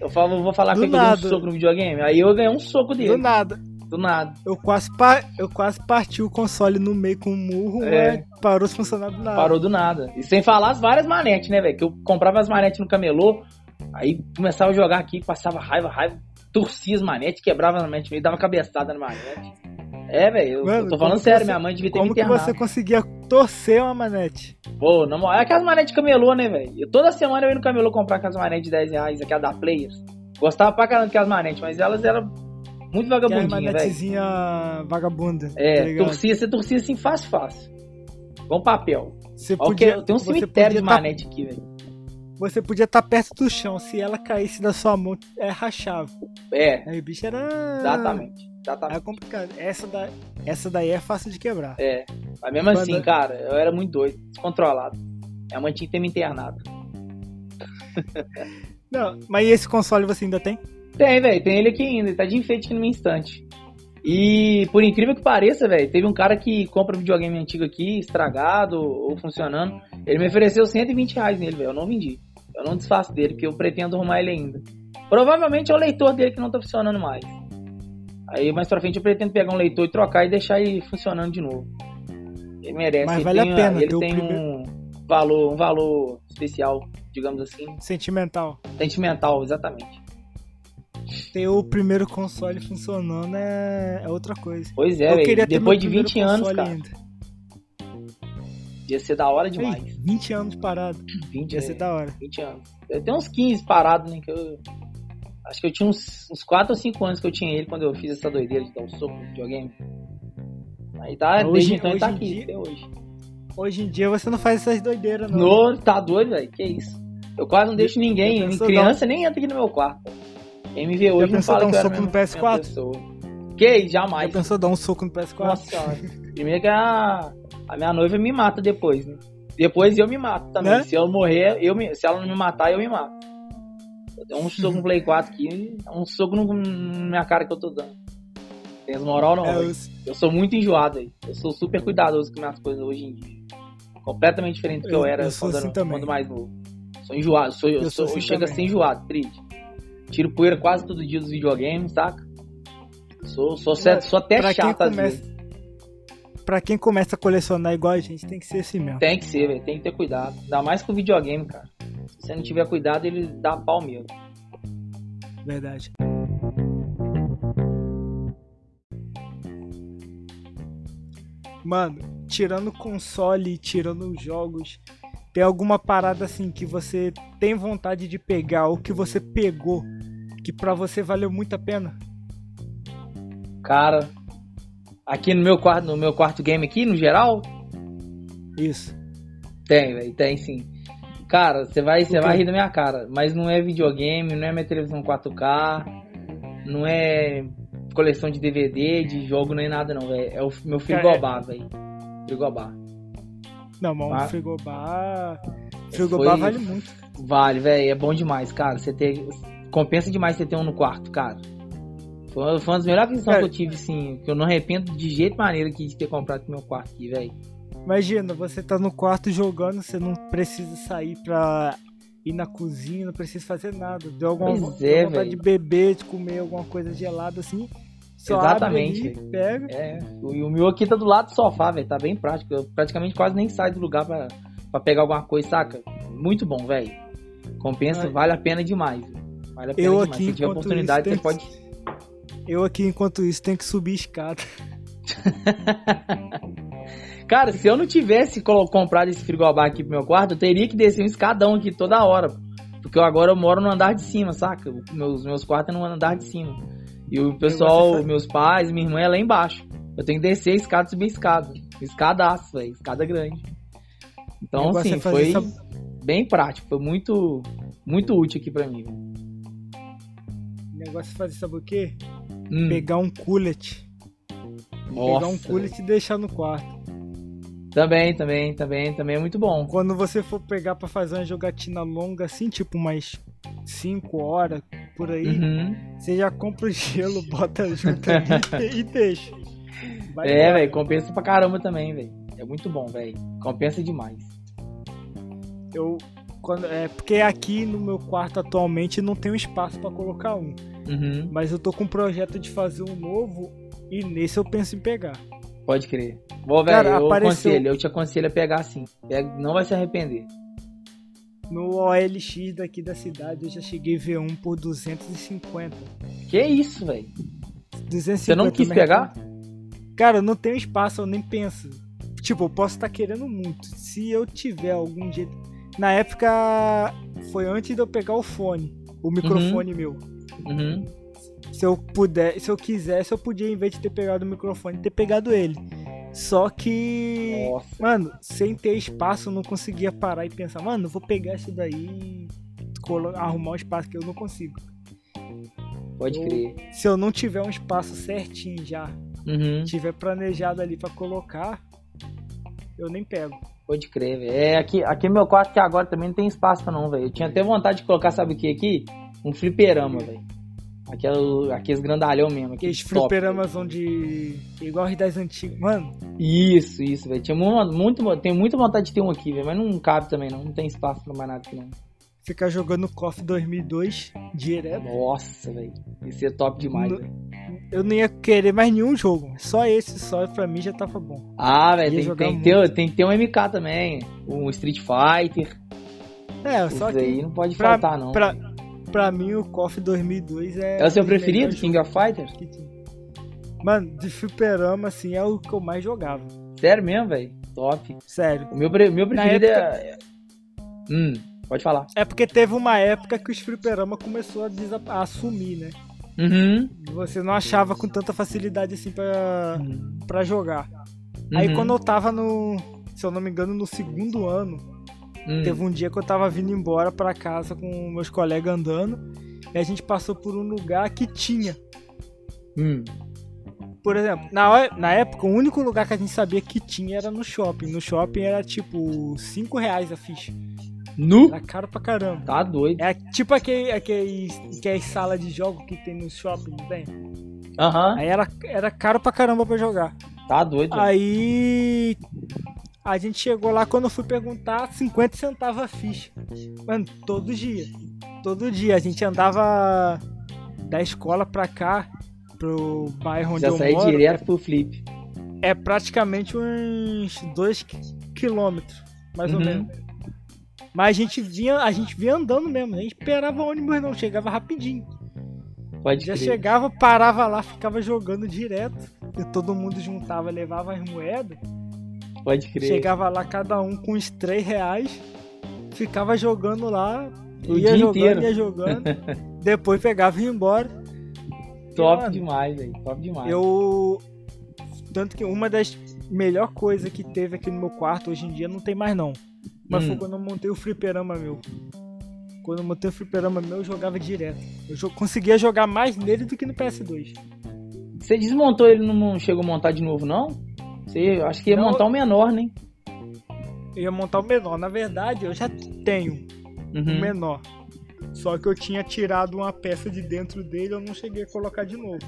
Eu falo, vou falar Do que eu dei um soco no videogame. Aí eu ganhei um soco dele. Do nada. Do nada. Eu quase, pa... eu quase parti o console no meio com um murro, É. mas parou de funcionar do nada. Parou do nada. E sem falar as várias manetes, né, velho? Que eu comprava as manetes no camelô, aí começava a jogar aqui, passava raiva, raiva, torcia as manetes, quebrava as manetes, meio dava cabeçada na manete. É, velho, eu, tô como falando sério, você- minha mãe devia ter me Como que você conseguia torcer uma manete? Pô, na moral, é aquelas manetes de camelô, né, velho? Toda semana eu ia no camelô comprar aquelas manetes de 10 reais, aquelas da Players. Gostava pra caramba daquelas manetes, mas elas eram muito vagabundinhas, velho. manetezinha vagabunda. tá É, ligado? torcia, você torcia assim fácil, fácil. Com papel. Você Ó, podia, tem um cemitério de tá- manete aqui, velho. Você podia estar perto do chão. Se ela caísse da sua mão, é rachava. É, Aí o bicho era. exatamente. Exatamente. É complicado. Essa, da... Essa daí é fácil de quebrar. É, mas mesmo assim, Quando- cara, eu era muito doido, descontrolado. Minha mãe tinha que ter me internado. Não, mas e esse console você ainda tem? Tem, velho, tem ele aqui ainda, ele tá de enfeite aqui no meu instante. E por incrível que pareça, velho, teve um cara que compra videogame antigo aqui, estragado ou funcionando. Ele me ofereceu 120 reais nele, velho. Eu não vendi. Eu não desfaço dele, porque eu pretendo arrumar ele ainda. Provavelmente é o leitor dele que não tá funcionando mais. Aí mais pra frente eu pretendo pegar um leitor e trocar e deixar ele funcionando de novo. Ele merece. Mas ele vale a tem, pena Ele tem primeiro- um valor, um valor especial digamos assim. Sentimental. Sentimental, exatamente. Ter o primeiro console funcionando é, é outra coisa. Pois é, Eu velho. queria ter Depois de 20 primeiro anos, cara. ainda. Ia ser da hora Ei, demais. 20 anos parado. 20, Ia ser é, da hora. 20 anos. Eu tenho uns 15 parados, né? Que eu. Acho que eu tinha uns, uns 4 ou 5 anos que eu tinha ele quando eu fiz essa doideira de dar um soco no videogame. Aí tá, Hoje- desde então ele tá aqui, dia- até hoje. Hoje em dia você não faz essas doideiras, não. No, tá doido, velho? Que isso? Eu quase não deixo ninguém, criança nem entra aqui no meu quarto. Quem me vê hoje não pensou fala dar um que soco no mesmo- PS4? mesma pessoa. Que isso? Já Jamais. pensou dar um soco no PS4? Nossa senhora. Primeiro que a, a minha noiva me mata depois, né? Depois eu me mato também. Né? Se eu morrer, eu me- se ela não me matar, eu me mato. Eu dei um soco no Play 4 aqui, um soco no, na minha cara que eu tô dando. Tem moral não, É, eu- Eu sou muito enjoado aí. Eu sou super cuidadoso com minhas coisas hoje em dia. Completamente diferente do que eu, Eu- era eu quando, assim era- quando mais novo. Sou enjoado. Sou, eu sou, sou assim chego a também. ser enjoado, triste. Tiro poeira quase todo dia dos videogames, saca? Sou, sou, sou até pra chato às começa- vezes. Pra quem começa a colecionar igual a gente, tem que ser assim mesmo. Tem que ser, velho. Tem que ter cuidado. Ainda mais com o videogame, cara. Se você não tiver cuidado, ele dá pau mesmo. Verdade. Mano, tirando console tirando os jogos, tem alguma parada assim que você tem vontade de pegar ou que você pegou que pra você valeu muito a pena? Cara, aqui no meu quarto, no meu quarto game aqui, no geral, Isso. tem, velho. Tem sim. Cara, você vai, você vai rir da minha cara. Mas não é videogame, não é minha televisão 4K, não é coleção de DVD, de jogo, nem nada não, velho. É o meu frigobar, velho. Frigobar. Não, mas um frigobar. Frigobar Foi- vale muito. Vale, velho. É bom demais, cara. Você ter. Compensa demais você ter um no quarto, cara. Foi, uma das melhores Cara- que eu tive, sim. Que eu não arrependo de jeito maneiro aqui de ter comprado meu quarto aqui, velho. Imagina, você tá no quarto jogando, você não precisa sair pra ir na cozinha, não precisa fazer nada. Deu alguma Pois deu é, vontade velho. de beber, de comer alguma coisa gelada assim. Só Exatamente, abre ali, pega. É. E o meu aqui tá do lado do sofá, velho. Tá bem prático. Eu praticamente quase nem saio do lugar pra, pra pegar alguma coisa, saca? Muito bom, velho. Compensa, Ai. vale a pena demais. Vale a pena Eu demais. aqui, Se tiver oportunidade, isso, você tem pode. Eu aqui, enquanto isso, tenho que subir escada. Cara, se eu não tivesse comprado esse frigobar aqui pro meu quarto, eu teria que descer um escadão aqui toda hora. Porque eu agora eu moro no andar de cima, saca? Meus, meus quartos é no andar de cima. E o pessoal, meus pais, minha irmã é lá embaixo. Eu tenho que descer a escada e subir a escada. Escadaço, velho. Escada grande. Então, assim, foi essa- bem prático. Foi muito, muito útil aqui pra mim. O negócio é fazer, sabe o quê? Hum, Pegar um cullet. nossa, pegar um cullet e deixar no quarto. Também, também, também, também é muito bom. Quando você for pegar pra fazer uma jogatina longa assim, tipo umas 5 horas por aí, Uhum. você já compra o gelo, bota junto ali e deixa. Vai É, velho, compensa pra caramba também, velho. É muito bom, velho. Compensa demais. Eu quando é porque aqui no meu quarto atualmente não tem um espaço pra colocar um, Uhum. mas eu tô com um projeto de fazer um novo e nesse eu penso em pegar. Pode crer. Bom, velho, eu apareceu- aconselho, eu te aconselho a pegar sim. Pega- não vai se arrepender. No OLX daqui da cidade eu já cheguei a ver um por 250. Que isso, velho? 250 Você não quis me pegar? Cara, eu não tenho espaço, eu nem penso. Tipo, eu posso estar querendo muito. Se eu tiver algum jeito. Na época foi antes de eu pegar o fone, o microfone meu. Uhum. Se eu puder, se eu quisesse, eu podia, em vez de ter pegado o microfone, ter pegado ele. Só que. Nossa. Mano, sem ter espaço, eu não conseguia parar e pensar, mano, eu vou pegar isso daí e arrumar um espaço que eu não consigo. Pode Eu- crer. Se eu não tiver um espaço certinho já, Uhum. tiver planejado ali pra colocar, eu nem pego. Pode crer, velho. É, aqui, aqui meu quarto que agora também não tem espaço não, velho. Eu tinha até vontade de colocar, sabe o que aqui? Um fliperama, velho. Aquele, aqueles grandalhão mesmo. Aqueles fliperamas onde. igual os das antigas. Mano, Isso, isso, velho. Tinha mu- muito, tenho muita vontade de ter um aqui, velho. Mas não cabe também, não. Não tem espaço pra mais nada aqui, não. ficar jogando KOF 2002 direto. Nossa, velho. Isso é top demais, No- velho. Eu não ia querer mais nenhum jogo. Só esse, só pra mim já tava bom. Ah, velho, tem, tem, que ter, tem que ter um MK também. Um Street Fighter. É, só Isso que. aí não pode pra, faltar, não. Pra, pra mim, o KOF 2002 é. É o seu preferido, King of Fighters? Mano, de fliperama, assim, é o que eu mais jogava. Sério mesmo, velho? Top. Sério. O meu, meu preferido época- é. Hum, pode falar. É porque teve uma época que os fliperama começou a, a assumir, né? Uhum. Você não achava com tanta facilidade assim pra, pra jogar. Aí Uhum. quando eu tava no. Se eu não me engano, no segundo ano, Hum. teve um dia que eu tava vindo embora pra casa com meus colegas andando. E a gente passou por um lugar que tinha. Hum. Por exemplo, na, na época, o único lugar que a gente sabia que tinha era no shopping. No shopping era tipo 5 reais a ficha. Nu? Era caro pra caramba. Tá doido. É tipo aquele, aquele, aquele sala de jogo que tem no shopping, tem? Aham. Aí era, era caro pra caramba pra jogar. Tá doido. Aí a gente chegou lá quando eu fui perguntar, 50 centavos a ficha. Mano, todo dia. Todo dia. A gente andava da escola pra cá, pro bairro onde Já eu saí moro. direto pro flip. É praticamente uns 2 quilômetros, mais ou Uhum. menos. Mas a gente vinha, a gente vinha andando mesmo, a gente esperava ônibus não, chegava rapidinho. Pode Já crer. chegava, parava lá, ficava jogando direto. E todo mundo juntava, levava as moedas. Pode crer. Chegava lá cada um com uns 3 reais. Ficava jogando lá. O ia dia jogando, inteiro. ia jogando. depois pegava e ia embora. Top Mano, demais, velho. Top demais. Eu. Tanto que uma das melhores coisas que teve aqui no meu quarto hoje em dia não tem mais não. Mas Hum. foi quando eu montei o fliperama meu. Quando eu montei o fliperama meu, eu jogava direto. Eu jo- conseguia jogar mais nele do que no PS2. Você desmontou ele, não chegou a montar de novo, não? Você acho que ia montar o menor, né? Ia montar o menor. Na verdade, eu já tenho o Uhum. menor. Só que eu tinha tirado uma peça de dentro dele, eu não cheguei a colocar de novo.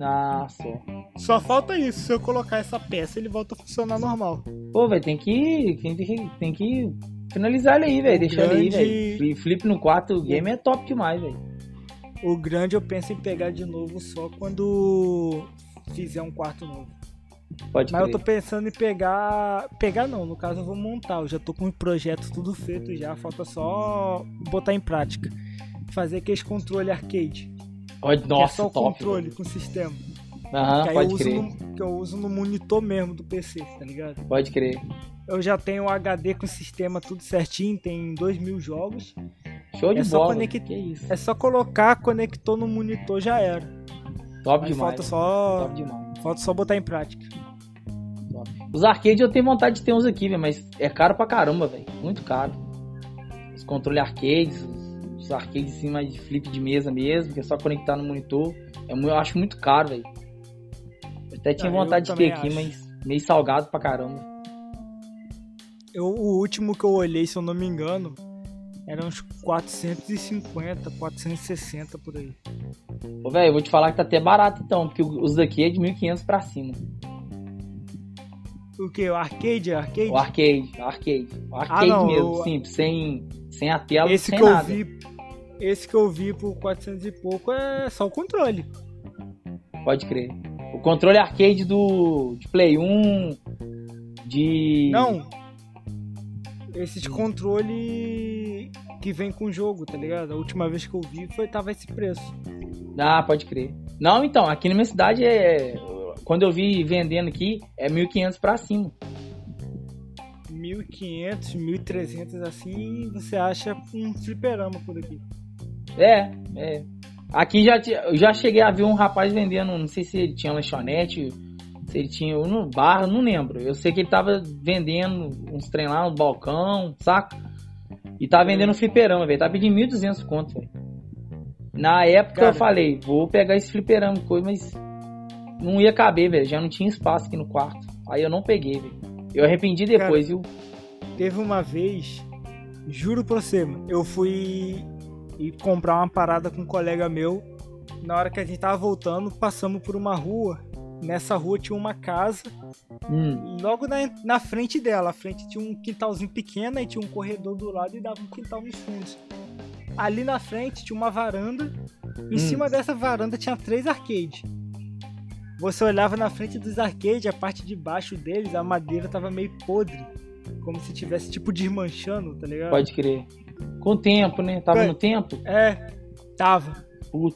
Ah, só. Só falta isso. Se eu colocar essa peça, ele volta a funcionar normal. Pô, velho, tem que, tem que. Tem que finalizar ele aí, velho. Deixar ele aí, grande- velho. Fli- Flip no quarto game é top demais, velho. O grande eu penso em pegar de novo só quando fizer um quarto novo. Pode Mas eu crer. tô pensando em pegar. Pegar não, no caso eu vou montar. Eu já tô com o projeto tudo feito já. Falta só botar em prática. Fazer aqueles controle arcade. Pode- é Nossa, só o top. controle velho. com sistema. Aham, que, aí eu pode uso crer. no, que eu uso no monitor mesmo do PC, tá ligado? Pode crer. Eu já tenho o HD com sistema tudo certinho, tem 2 mil jogos. Show de É só bola. Que isso. É só colocar, conectou no monitor já era. Top demais. falta só. Top demais. Falta só botar em prática. Top. Os arcades eu tenho vontade de ter uns aqui, mas é caro pra caramba, velho. Muito caro. Os controles arcades, os arcades assim, mais de flip de mesa mesmo, que é só conectar no monitor. É, eu acho muito caro, velho. Eu até tinha Ah, vontade de ter também aqui, acho. mas meio salgado pra caramba. Eu, o último que eu olhei, se eu não me engano, era uns 450, 460 por aí. Ô, velho, eu vou te falar que tá até barato então, porque os daqui é de 1.500 pra cima. O que? O arcade? Arcade? O arcade, arcade. O arcade não, mesmo, eu- simples, sem, sem a tela, esse sem que nada. eu vi. Esse que eu vi por 400 e pouco é só o controle. Pode crer. O controle arcade do de Play 1, de... Não. Esse de que vem com o jogo, tá ligado? A última vez que eu vi foi tava esse preço. Ah, pode crer. Não, então, aqui na minha cidade é. Quando eu vi vendendo aqui, é 1.500 pra cima. 1500, 1300 assim, você acha um fliperama por aqui. É, é. Aqui já, já cheguei a ver um rapaz vendendo, não sei se ele tinha lanchonete, se ele tinha no bar, não lembro. Eu sei que ele tava vendendo uns trem lá no balcão, saca? E tava vendendo fliperama, velho. Tava pedindo 1.200 conto, velho. Na época Cara. eu falei, vou pegar esse fliperama, coisa, mas não ia caber, velho. Já não tinha espaço aqui no quarto. Aí eu não peguei, velho. Eu arrependi depois, viu? Teve uma vez, juro pra você, eu fui ir comprar uma parada com um colega meu. Na hora que a gente tava voltando, passamos por uma rua. Nessa rua tinha uma casa. Hum, logo na, na frente dela, a frente tinha um quintalzinho pequeno e tinha um corredor do lado e dava um quintal nos fundos. Ali na frente tinha uma varanda. Em Hum. cima dessa varanda tinha três arcades. Você olhava na frente dos arcades, a parte de baixo deles, a madeira tava meio podre. Como se tivesse tipo desmanchando, tá ligado? pode crer. Com o tempo, né? Tava É. no tempo? É, tava.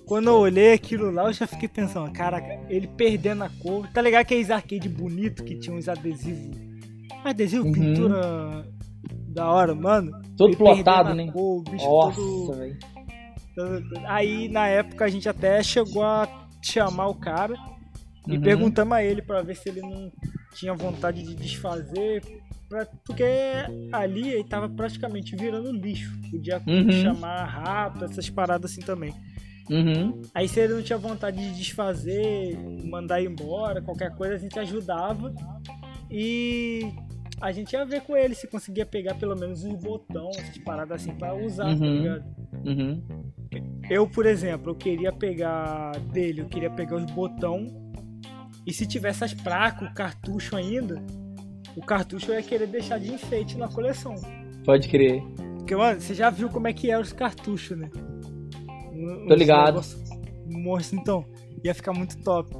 Quando eu olhei aquilo lá, eu já fiquei pensando, caraca, ele perdendo a cor. Tá ligado aqueles arcade bonito que tinha uns adesivos. Adesivo, Uhum. pintura da hora, mano. Todo Ele plotado, né? Cor, Nossa, todo, velho. Aí na época a gente até chegou a chamar o cara e Uhum. perguntamos a ele pra ver se ele não tinha vontade de desfazer. pra- Porque ali ele tava praticamente virando lixo. Podia Uhum. chamar rápido, essas paradas assim também. Uhum. Aí se ele não tinha vontade de desfazer, mandar embora, qualquer coisa, a gente ajudava. E a gente ia ver com ele se conseguia pegar pelo menos uns botões, essas paradas assim pra usar, tá Uhum. ligado? Uhum. Eu, por exemplo, eu queria pegar dele, eu queria pegar os botão. E se tivesse as placas, o cartucho ainda, o cartucho eu ia querer deixar de enfeite na coleção. Pode crer. Porque, mano, você já viu como é que é os cartuchos, né? Tô ligado. Monstro, então. Ia ficar muito top.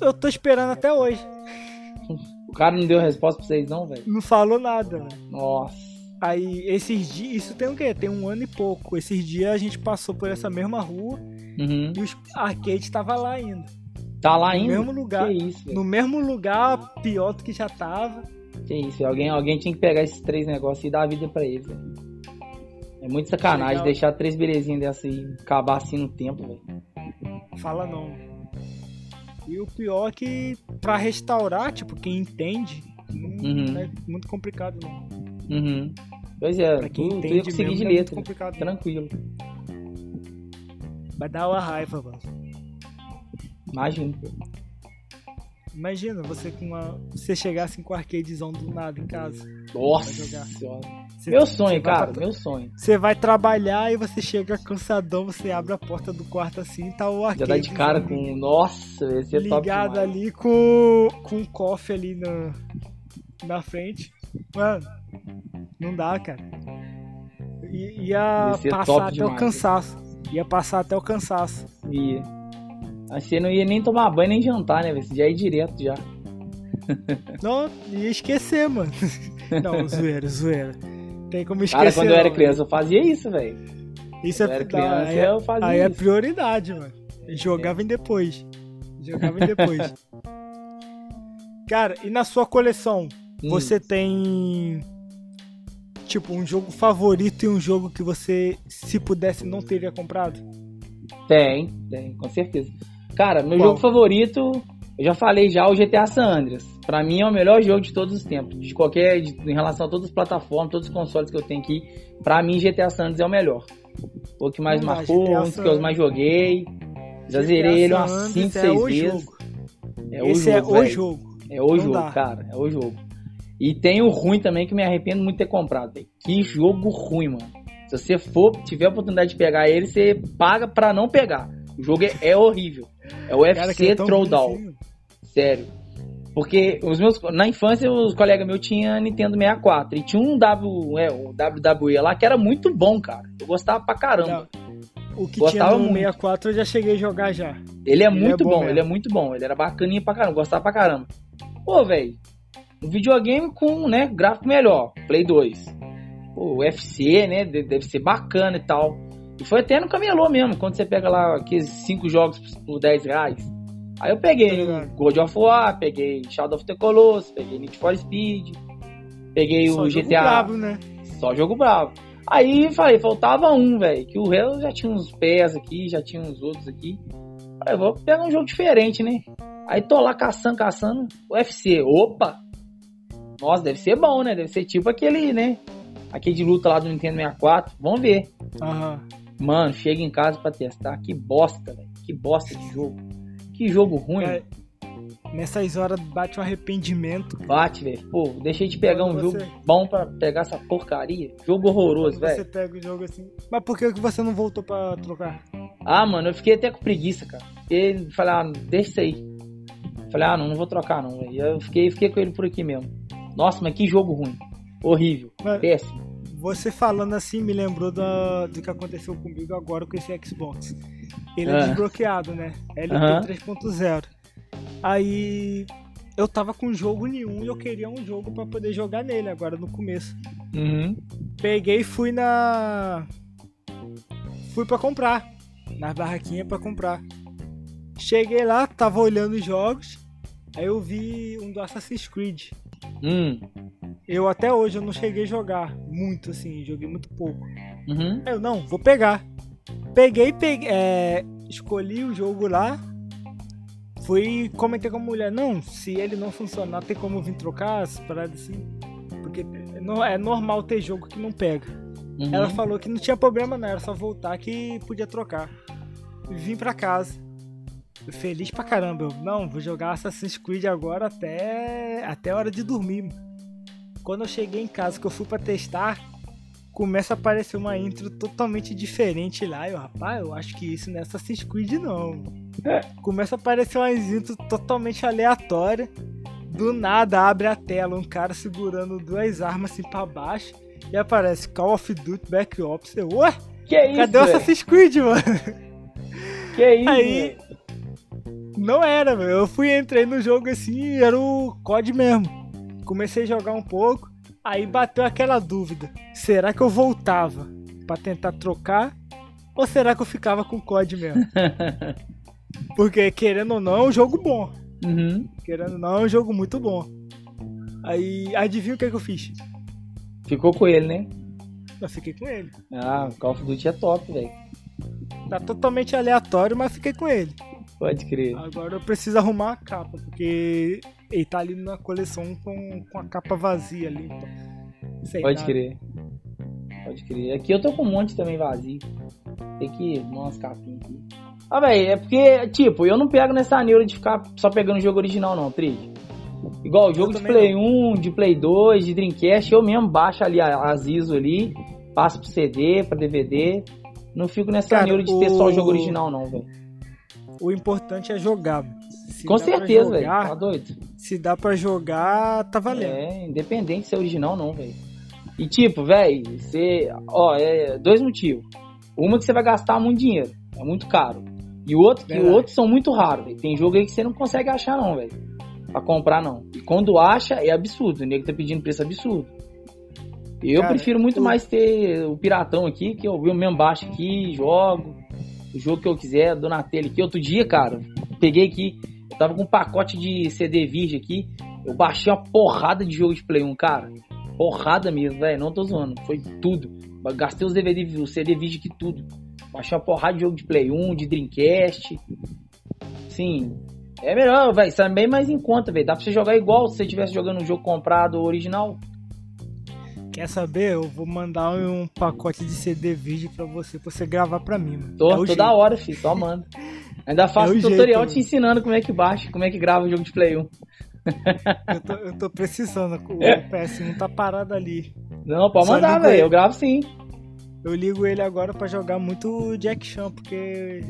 Eu tô esperando até hoje. O cara não deu resposta pra vocês, não, velho? Não falou nada, velho. Nossa. Aí, esses dias. Isso tem o quê? Tem um ano e pouco. Esses dias a gente passou por essa mesma rua Uhum. e os arcades tava lá ainda. Tá lá No ainda? mesmo lugar. Que isso. No mesmo lugar, pior do que já tava. Que isso, alguém, alguém tinha que pegar esses três negócios e dar a vida pra eles, velho. É muito sacanagem Legal. deixar três belezinhas dessa aí acabar assim no tempo, velho. Fala não. E o pior é que pra restaurar, tipo, quem entende, não Uhum. é muito complicado não. Uhum. Pois é, Pra quem tu, tu ia entende conseguir mesmo, de é letra. não. Tranquilo. Vai dar uma raiva, mano. Imagina. Imagina você com uma. Você chegar assim com o arcadezão do nada em casa. Nossa jogar. senhora. Você- Meu você sonho, vai cara. Meu sonho. Você vai trabalhar e você chega cansadão, você abre a porta do quarto assim e tá o Já arcade. dá de cara com. Nossa, esse é top ligado demais. ali com, com um cofre ali na, na frente. Mano, não dá, cara. I- Ia Ia ser passar top até o demais, cansaço. Ia passar até o cansaço. Ia. Aí você não ia nem tomar banho nem jantar, né? Você já ia direto já. Não, ia esquecer, mano. Não, zoeira, zoeira. Tem como esquecer. Cara, quando eu era criança, eu fazia isso, velho. Isso Quando eu é era não, criança, aí, é- eu fazia aí é isso. prioridade, mano. Jogava em depois. Jogava em depois. Cara, e na sua coleção, Hum. você tem tipo um jogo favorito e um jogo que você, se pudesse, não teria comprado? Tem, tem, com certeza. Cara, meu Qual? jogo favorito, eu já falei já, o GTA San Andreas. Pra mim é o melhor jogo de todos os tempos. De qualquer. de- em relação a todas as plataformas, todos os consoles que eu tenho aqui. Pra mim, GTA San Andreas é o melhor. O que mais Não marcou, um dos que eu mais joguei. Já zerei ele umas San 5, Andreas 6 é o vezes. Jogo. É o Esse jogo. é o velho. jogo. É o Não jogo, dá. cara. É o jogo. E tem o ruim também que me arrependo muito de ter comprado, velho. Que jogo ruim, mano. Se você for, tiver a oportunidade de pegar ele, você paga pra não pegar. O jogo é, é horrível. É o Cara, UFC é Throwdown. Sério. Porque os meus, na infância, os colegas meus tinham Nintendo 64. E tinha um w, é, um WWE lá que era muito bom, cara. Eu gostava pra caramba. O que Gostava tinha no muito. 64 eu já cheguei a jogar já. Ele é Ele muito é bom bom, ele é muito bom. Ele era bacaninha pra caramba, gostava pra caramba. Pô, velho, um videogame com, né, gráfico melhor, Play 2. Pô, o UFC, né, de- deve ser bacana e tal. E foi até no camelô mesmo, quando você pega lá aqueles 5 jogos por 10 reais. Aí eu peguei ligado. God of War, peguei Shadow of the Colossus, peguei Need for Speed, peguei Só o jogo GTA. brabo, né? Só jogo bravo. Aí falei, faltava um, velho. Que o réu já tinha uns pés aqui, já tinha uns outros aqui. Falei, vou pegar um jogo diferente, né? Aí tô lá caçando, caçando. UFC. Opa! Nossa, deve ser bom, né? Deve ser tipo aquele, né? Aquele de luta lá do Nintendo 64. Vamos ver. Aham. Mano, chega em casa pra testar. Que bosta, velho. Que bosta de jogo. Que jogo ruim. É, nessas horas bate um arrependimento. Bate, velho. Pô, deixei de pegar um Quando jogo você- bom pra pegar essa porcaria. Jogo horroroso, velho. você pega o jogo assim. Mas por que você não voltou pra trocar? Ah, mano, eu fiquei até com preguiça, cara. Fiquei, falei, ah, deixa isso aí. Falei, ah, não, não vou trocar não, velho. Eu fiquei, fiquei com ele por aqui mesmo. Nossa, mas que jogo ruim. Horrível. Mas- Péssimo. Você falando assim me lembrou da, do que aconteceu comigo agora com esse Xbox. Ele é Ah. desbloqueado, né? LT Aham. 3.0. Aí eu tava com jogo nenhum e eu queria um jogo pra poder jogar nele agora no começo. Uhum. peguei e fui na. Fui pra comprar. Na barraquinha pra comprar. Cheguei lá, tava olhando os jogos. Aí eu vi um do Assassin's Creed. Hum. Eu até hoje eu não cheguei a jogar muito assim, joguei muito pouco. Uhum. Eu, não, vou pegar. Peguei, peguei, é, escolhi o jogo lá. Fui comentei com a mulher, não, se ele não funcionar, tem como vir trocar as paradas assim. Porque não, é normal ter jogo que não pega. Uhum. Ela falou que não tinha problema não, era só voltar que podia trocar. Vim pra casa. Feliz pra caramba. Eu, não, vou jogar Assassin's Creed agora até, até a hora de dormir. mano. Quando eu cheguei em casa, que eu fui pra testar, começa a aparecer uma intro totalmente diferente lá. Eu, rapaz, eu acho que isso não é Assassin's Creed não. Começa a aparecer umas intro totalmente aleatórias. Do nada abre a tela, um cara segurando duas armas assim pra baixo. E aparece Call of Duty Black Ops. Eu, ué, Que isso? cadê o? Assassin's Creed, mano? Que isso? Aí-? Não era, meu. Eu fui, entrei no jogo assim era o COD mesmo. Comecei a jogar um pouco, aí bateu aquela dúvida. Será que eu voltava pra tentar trocar? Ou será que eu ficava com o COD mesmo? Porque, querendo ou não, é um jogo bom. Uhum. Querendo ou não, é um jogo muito bom. Aí, adivinha o que, que eu fiz? Ficou com ele, né? Eu fiquei com ele. Ah, Call of Duty é top, velho. Tá totalmente aleatório, mas fiquei com ele. Pode crer. Agora eu preciso arrumar a capa, porque ele tá ali na coleção com, com a capa vazia ali. Então, sei Pode nada. crer. Pode crer. Aqui eu tô com um monte também vazio. Tem que arrumar umas capinhas aqui. Ah, velho, é porque, tipo, eu não pego nessa neura de ficar só pegando jogo original, não, Trid. Igual, jogo de Play 1, de Play 2, de Dreamcast, eu mesmo baixo ali a- as ISO ali, passo pro CD, pra DVD. Não fico nessa Cara, neura de ter só o o- jogo original, não, velho. O importante é jogar. Se Com certeza, velho. Tá doido? Se dá pra jogar, tá valendo. É, independente se é original ou não, velho. E tipo, velho, você. Ó, é dois motivos. Uma que você vai gastar muito dinheiro, é muito caro. E o outro que outros são muito raros, velho. Tem jogo aí que você não consegue achar, não, velho. Pra comprar, não. E quando acha, é absurdo. O nego tá pedindo preço absurdo. Eu Cara, prefiro muito o- mais ter o piratão aqui, que eu, eu mesmo baixo aqui, jogo. O jogo que eu quiser, dou na aqui. Outro dia, cara, peguei aqui, eu tava com um pacote de CD virgem aqui. Eu baixei uma porrada de jogo de Play 1, cara. Porrada mesmo, velho. Não tô zoando. Foi tudo. Gastei os DVD, o CD virgem aqui, tudo. Baixei uma porrada de jogo de Play 1, de Dreamcast. Sim. É melhor, velho. Isso é bem mais em conta, velho. Dá pra você jogar igual se você estivesse jogando um jogo comprado original. Quer saber? Eu vou mandar um pacote de CD vídeo pra você, pra você gravar pra mim, mano. Tô, É toda jeito. hora, filho. Só manda. Ainda faço É o um tutorial jeito, te ensinando como é que baixa, como é que grava o jogo de Play 1. Eu tô, eu tô precisando. O PS1 tá parado ali. Não, pode Só mandar, velho. Eu gravo sim. Eu ligo ele agora pra jogar muito Jack Chan, porque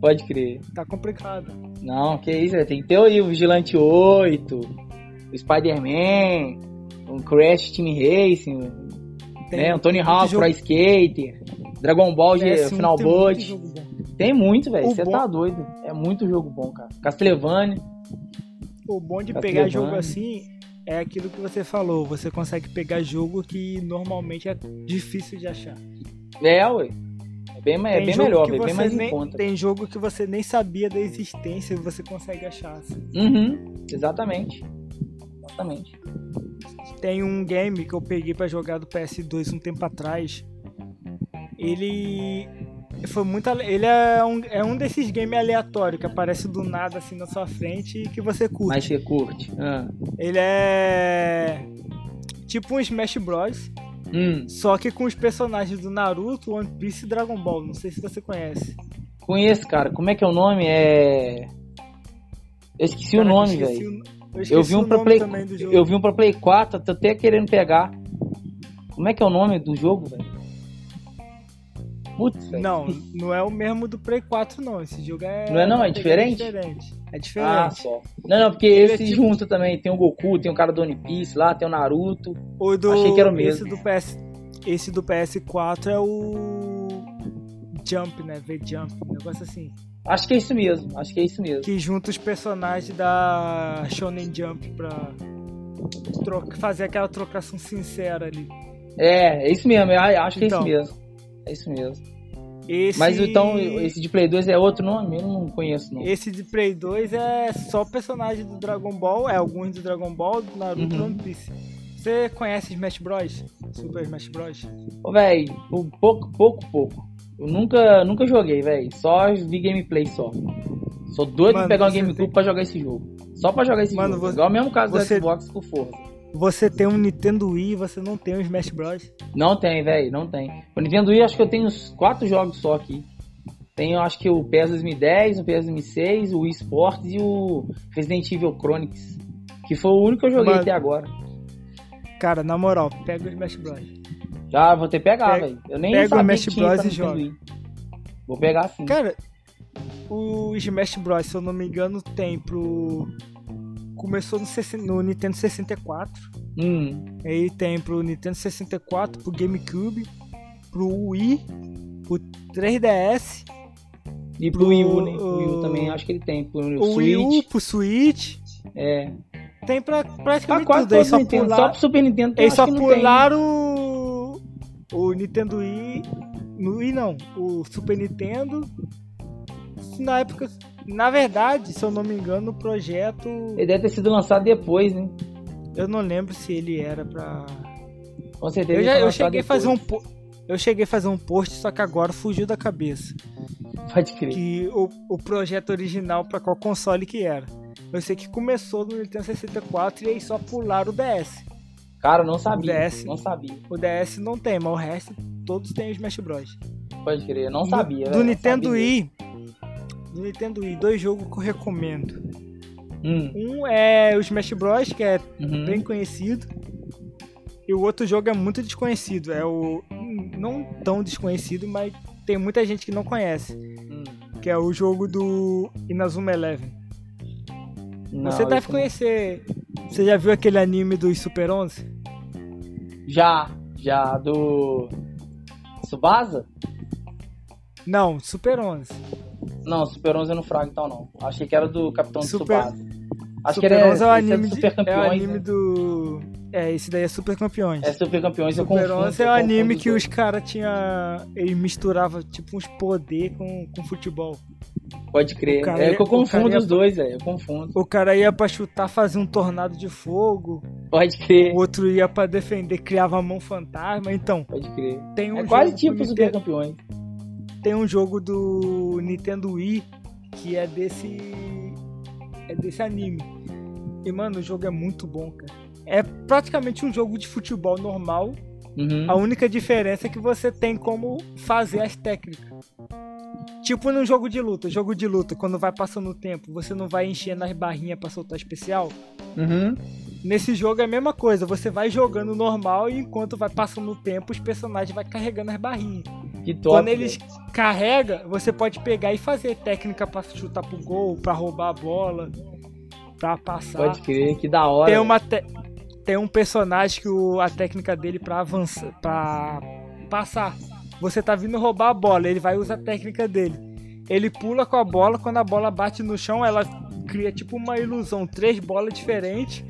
Pode crer. tá complicado. Não, que isso, velho. Tem que ter aí o Vigilante 8, o Spider-Man, o Crash Team Racing, Tem né? O Tony Hawk Pro Skater, Dragon Ball G, PS1 Final bom. Tem muito, velho. Você bom- tá doido. É muito jogo bom, cara. Castlevania. O bom de pegar jogo assim é aquilo que você falou. Você consegue pegar jogo que normalmente é difícil de achar. É, ué. É bem, é Tem bem melhor, velho. Bem mais em nem- conta. Tem jogo que você nem sabia da existência e você consegue achar. assim. Uhum. Exatamente. Exatamente. Tem um game que eu peguei pra jogar do PS2 um tempo atrás. Ele foi muito ele é um, é um desses games aleatórios que aparece do nada assim na sua frente e que você curte. Mas você curte. Ah. Ele é tipo um Smash Bros, Hum. só que com os personagens do Naruto, One Piece e Dragon Ball. Não sei se você conhece. Conheço, cara. Como é que é o nome? É. Eu esqueci o Caraca, nome, velho. Eu, Eu vi um nome Play. Eu vi um pra Play 4, tô até querendo pegar. Como é que é o nome do jogo, velho? Putz. Não, não é o mesmo do Play 4 não. Esse jogo é Não é não? É diferente? diferente. É Ah, diferente. só. Não, não, porque esse tipo- junto também. Tem o Goku, tem o cara do One Piece lá, tem o Naruto. O do, Achei que era o Esse mesmo. do, PS, esse do PS4 é o Jump, né? V-Jump, um negócio assim. Acho que é isso mesmo, acho que é isso mesmo. Que junta os personagens da Shonen Jump pra troca- fazer aquela trocação sincera ali. É, é isso mesmo, acho que Então. é isso mesmo. É isso mesmo. Esse... Mas então, esse de Play 2 é outro nome? Eu não conheço, não. Esse de Play 2 é só personagem do Dragon Ball, é alguns do Dragon Ball, do Naruto e Uhum. One Piece. Você conhece Smash Bros? Super Smash Bros? Ô, véi, um pouco, pouco, pouco. Eu nunca, nunca joguei, véi. Só vi gameplay só. Sou doido Mano, de pegar um GameCube tem- pra jogar esse jogo. Só pra jogar esse Mano, jogo. você- Igual o mesmo caso você- do Xbox com Forza. Você tem um Nintendo Wii e você não tem um Smash Bros? Não tem, véi, não tem. O Nintendo Wii, acho que eu tenho uns quatro jogos só aqui. Tenho, acho que o PES 2010, o PES 2006, o Wii Sports e o Resident Evil Chronicles. Que foi o único que eu joguei Mano. até agora. Cara, na moral, pega o Smash Bros. Já vou ter que pegar, Pega- velho. Eu nem pega o sabia Smash que tinha Bros e joga. Vou pegar sim. Cara, o Smash Bros, se eu não me engano, tem pro. Começou no, 60 no Nintendo 64. Hum, Aí tem pro Nintendo 64, pro GameCube, pro Wii, pro 3DS, e pro Pro- Wii U, né? O Wii U também acho que ele tem. Pro o Wii U, pro Switch. É. Tem pra Tá praticamente quase tudo. Todos só, Nintendo. Só pular, pro Super Nintendo eu eles só tem. pularam o, Nintendo Wii. No Wii não, o Super Nintendo. Na época. Na verdade, se eu não me engano, o projeto. Ele deve ter sido lançado depois, né? Eu não lembro se ele era pra. Com certeza. Eu, já, eu cheguei a fazer um depois. Eu cheguei a fazer um post, só que agora fugiu da cabeça. Pode crer. Que o, o projeto original pra qual console que era. Eu sei que começou no Nintendo 64 e aí só pularam o DS. Cara, não sabia. DS. Não sabia. O DS não tem, mas o resto todos têm o Smash Bros. Pode crer. Eu não Do- sabia. Do, velho, não Nintendo. Wii. Do Nintendo Wii, dois jogos que eu recomendo. Hum. Um é o Smash Bros, que é Uhum. bem conhecido. E o outro jogo é muito desconhecido. É o. Não tão desconhecido, mas tem muita gente que não conhece. Hum. Que é o jogo do Inazuma Eleven. Não, Você deve esse não. conhecer. Você já viu aquele anime dos Super 11? Já. Já. Do. Subasa? Não, Super 11. Não, Super 11 eu não frago então não. Achei que era do Capitão Super- Tsubasa. Acho Super que era 11 é o esse anime, de- é o Campeões. anime né? do. É, esse daí é Super Campeões. É Super Campeões, eu Super confundo. 11 é eu anime que os caras tinham. Eles misturavam tipo uns poder com, com futebol. Pode crer. é ia- que eu confundo ia- os dois, velho. Eu confundo. O cara ia pra chutar, fazer um tornado de fogo. Pode crer. O outro ia pra defender, criava a mão fantasma. Então, Pode crer. tem um É quase tipo Super Nintendo- Campeões. tem um jogo do Nintendo Wii que é desse é desse anime. E mano, o jogo é muito bom, cara. É praticamente um jogo de futebol normal. Uhum. A única diferença é que você tem como fazer as técnicas. Tipo num jogo de luta. Jogo de luta, quando vai passando o tempo, você não vai enchendo as barrinhas pra soltar especial. Uhum. Nesse jogo é a mesma coisa, você vai jogando normal e enquanto vai passando o tempo, os personagens vai carregando as barrinhas. Que top. Quando eles velho. carregam, você pode pegar e fazer técnica pra chutar pro gol, pra roubar a bola, pra passar. Pode crer, que da hora. Tem uma te- tem um personagem que o... a técnica dele pra avançar, pra passar. Você tá vindo roubar a bola, ele vai usar a técnica dele. Ele pula com a bola, quando a bola bate no chão, ela cria tipo uma ilusão, três bolas diferentes.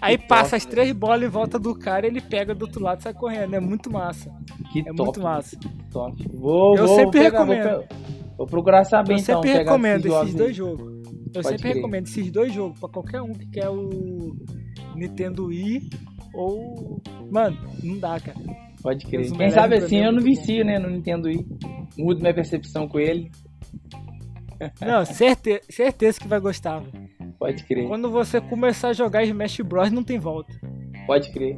Aí top, passa as velho. três bolas em volta do cara, ele pega do outro lado e sai correndo. É muito massa. Que É top. muito massa. top. Vou, Eu vou sempre pegar, vou recomendo. pe- Vou, procurar saber Eu então. sempre pegar recomendo esses dois jogos. Eu Pode sempre crer. recomendo esses dois jogos pra qualquer um que quer o Nintendo Wii ou. Mano, não dá, cara. Pode crer. Quem sabe assim eu não vicio, né, no Nintendo Wii. Mudo minha percepção com ele. Não, certe certeza que vai gostar. velho. Pode crer. Quando você começar a jogar Smash Bros, não tem volta. Pode crer.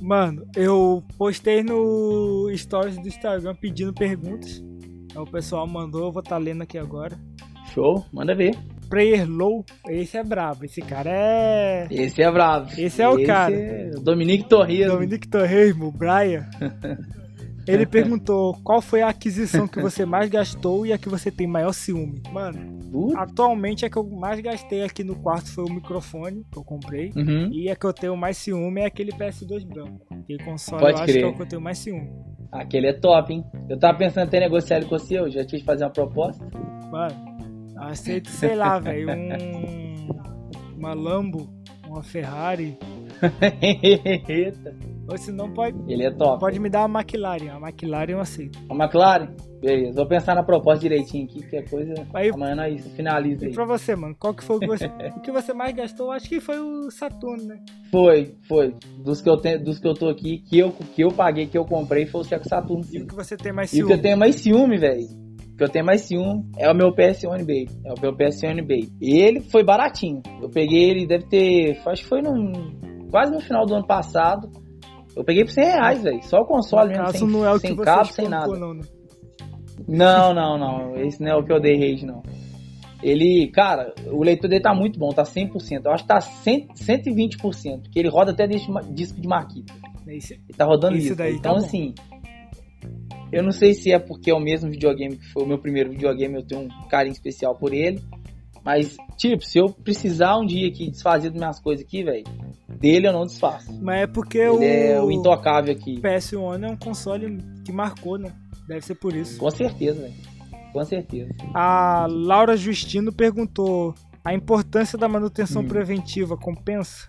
Mano, eu postei no stories do Instagram pedindo perguntas. O pessoal mandou, eu vou estar lendo aqui agora. Show, manda ver. Player Low, esse é brabo. Esse cara é. Esse é bravo. Esse é o cara. É o Dominique Torres. Dominique Torresmo, Brian. Ele perguntou qual foi a aquisição que você mais gastou e a que você tem maior ciúme. Mano, Puta. atualmente a que eu mais gastei aqui no quarto foi o microfone que eu comprei. Uhum. E a que eu tenho mais ciúme é aquele PS2 branco. Aquele console Pode eu acho crer. que é o que eu tenho mais ciúme. Aquele é top, hein? Eu tava pensando em ter negociado com você, eu já tinha que fazer uma proposta. Mano, aceito, sei lá, velho, um. Uma Lambo, uma Ferrari. Eita. Ou se não, pode, Ele é top. pode me dar uma McLaren. A McLaren eu aceito. A McLaren? Beleza, vou pensar na proposta direitinho aqui, que é coisa. Aí- Amanhã nós finaliza E aí. pra você, mano, qual que foi o que você, o que você mais gastou? Acho que foi o Saturno, né? Foi, foi. Dos que eu tenho, dos que eu tô aqui, que eu, que eu paguei, que eu comprei, foi o Seco Saturno. E o que você tem mais E o que ciúme? eu tenho mais ciúme, velho. O que eu tenho mais ciúme é o meu PS One Bay. É o meu PS One Bay. E ele foi baratinho. Eu peguei ele, deve ter. Acho que foi num, quase no final do ano passado. Eu peguei por 100 reais, velho. Só o console No mesmo, sem, não é o sem que cabo, sem nada. não, né? Não, não, não. Esse não é o que eu dei rage, não. Ele, cara, o leitor dele tá muito bom, tá 100%. Eu acho que tá 100, 120%, que ele roda até disco disco de marquita. Esse- Ele tá rodando isso. daí então, tá assim, eu não sei se é porque é o mesmo videogame que foi o meu primeiro videogame, eu tenho um carinho especial por ele. Mas, tipo, se eu precisar um dia aqui desfazer das minhas coisas aqui, velho, dele eu não desfaço. Mas é porque Ele o, é o intocável aqui. PS1 é um console que marcou, né? Deve ser por isso. Com certeza, velho. Com certeza. A Laura Justino perguntou: a importância da manutenção Hum. preventiva compensa?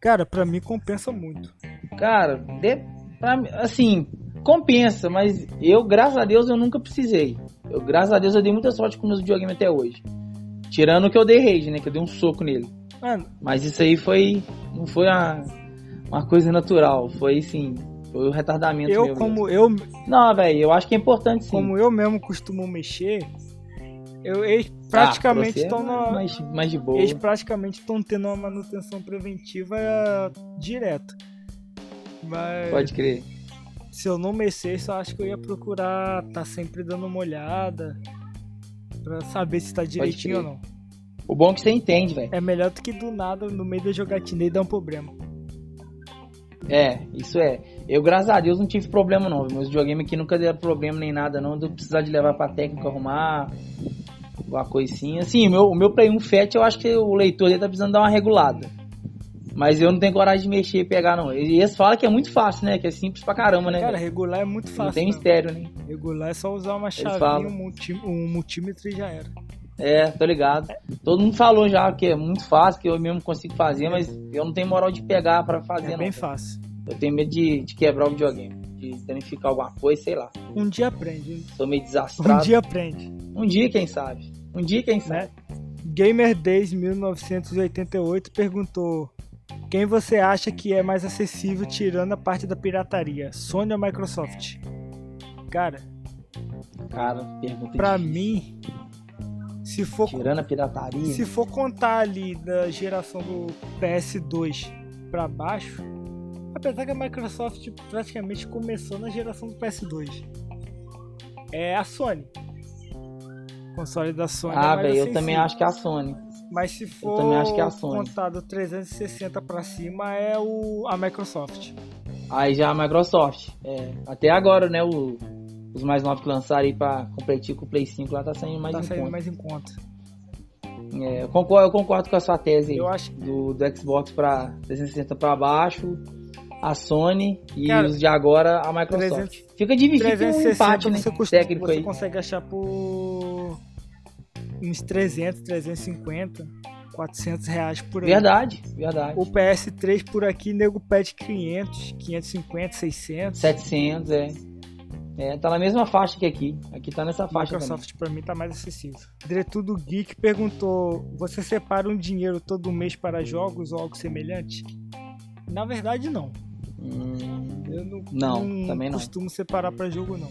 Cara, pra mim compensa muito. Cara, de, pra mim, assim, compensa, mas eu, graças a Deus, eu nunca precisei. Eu, graças a Deus, eu dei muita sorte com meus videogames até hoje. Tirando que eu dei rage, né? Que eu dei um soco nele. Mano, Mas isso aí foi. Não foi uma, uma coisa natural. Foi sim. Foi o retardamento eu meu como eu, mesmo. Não, velho, eu acho que é importante sim. como eu mesmo costumo mexer, eu eles Ah, praticamente pra você é estão na mais, mais de boa. eles praticamente estão tendo uma manutenção preventiva é, direta. Mas Pode crer. se eu não mexesse, eu acho que eu ia procurar tá sempre dando uma olhada pra saber se tá direitinho ou não. O bom é que você entende, velho. É melhor do que do nada no meio da jogatina e dar um problema. É, isso é. Eu, graças a Deus, não tive problema não. Meus videogames aqui nunca deram problema nem nada, não. De precisar de levar pra técnico arrumar. Uma coisinha. Assim, o meu, o meu Play 1 Fat, eu acho que o leitor dele tá precisando dar uma regulada. Mas eu não tenho coragem de mexer e pegar, não. E eles falam que é muito fácil, né? Que é simples pra caramba, né? Cara, regular é muito não fácil. tem né? mistério, né? Regular é só usar uma chavinha, um, um multímetro e já era. É, tô ligado. Todo mundo falou já que é muito fácil, que eu mesmo consigo fazer, mas eu não tenho moral de pegar pra fazer, É não. bem fácil. Eu tenho medo de, de quebrar o videogame, de danificar alguma coisa, sei lá. Um dia aprende. Sou meio Um desastrado. dia aprende. Um dia, quem sabe? Um dia, quem sabe? Né? Gamer Days 1988 perguntou: Quem você acha que é mais acessível tirando a parte da pirataria? Sony ou Microsoft? Cara, Cara, pergunta pra difícil. mim, se for, Tirando a pirataria. se for contar ali da geração do PS2 pra baixo, apesar que a Microsoft praticamente começou na geração do PS2, é a Sony. O console da Sony. é Ah, velho, eu também acho que é a Sony. Mas se for que é Sony. contado 360 pra cima é o a Microsoft. Aí já a Microsoft. É, até agora, né? o- os mais novos que lançaram aí pra competir com o Play 5 lá tá saindo mais tá em saindo conta. mais em conta. É, eu, concordo, eu concordo com a sua tese aí. Eu acho Do, do Xbox pra 360 pra baixo, a Sony e Cara, os de agora a Microsoft. 300 Fica dividido um 360 empate, né? você, costuma, Técnico você aí. consegue achar por uns 300, 350, 400 reais por aí. Verdade, verdade. O PS3 por aqui, nego pede 500, 550, 600. 700, é. É, tá na mesma faixa que aqui. Aqui tá nessa faixa Microsoft pra mim tá mais acessível. Diretudo Geek perguntou: Você separa um dinheiro todo mês para jogos ou algo semelhante? Na verdade, não. também. Hum, Eu não, Não, também não. costumo separar pra jogo, não.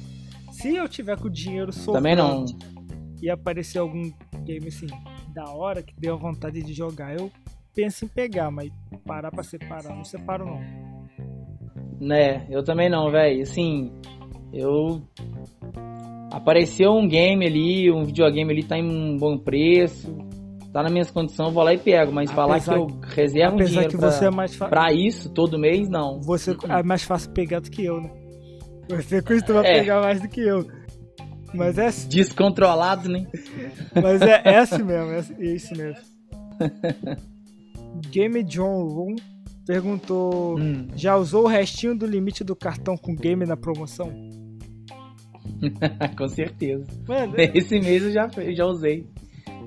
Se eu tiver com o dinheiro sobrando também não. E aparecer algum game assim da hora que deu vontade de jogar, eu penso em pegar, mas parar pra separar, não separo não. Né, eu também não, velho. Assim, eu. Apareceu um game ali, um videogame ali tá em um bom preço, tá nas minhas condições, eu vou lá e pego. Mas falar Apesar- que eu reservo um dinheiro que pra, você é mais fácil. pra isso todo mês, não. Você é mais fácil pegar do que eu, né? Você costuma É. pegar mais do que eu. Mas é, Descontrolado, né? mas é, é assim mesmo, é, é isso mesmo. Game John Room perguntou: Hum. Já usou o restinho do limite do cartão com game na promoção? Com certeza. Mano, Esse mês eu já, eu já usei.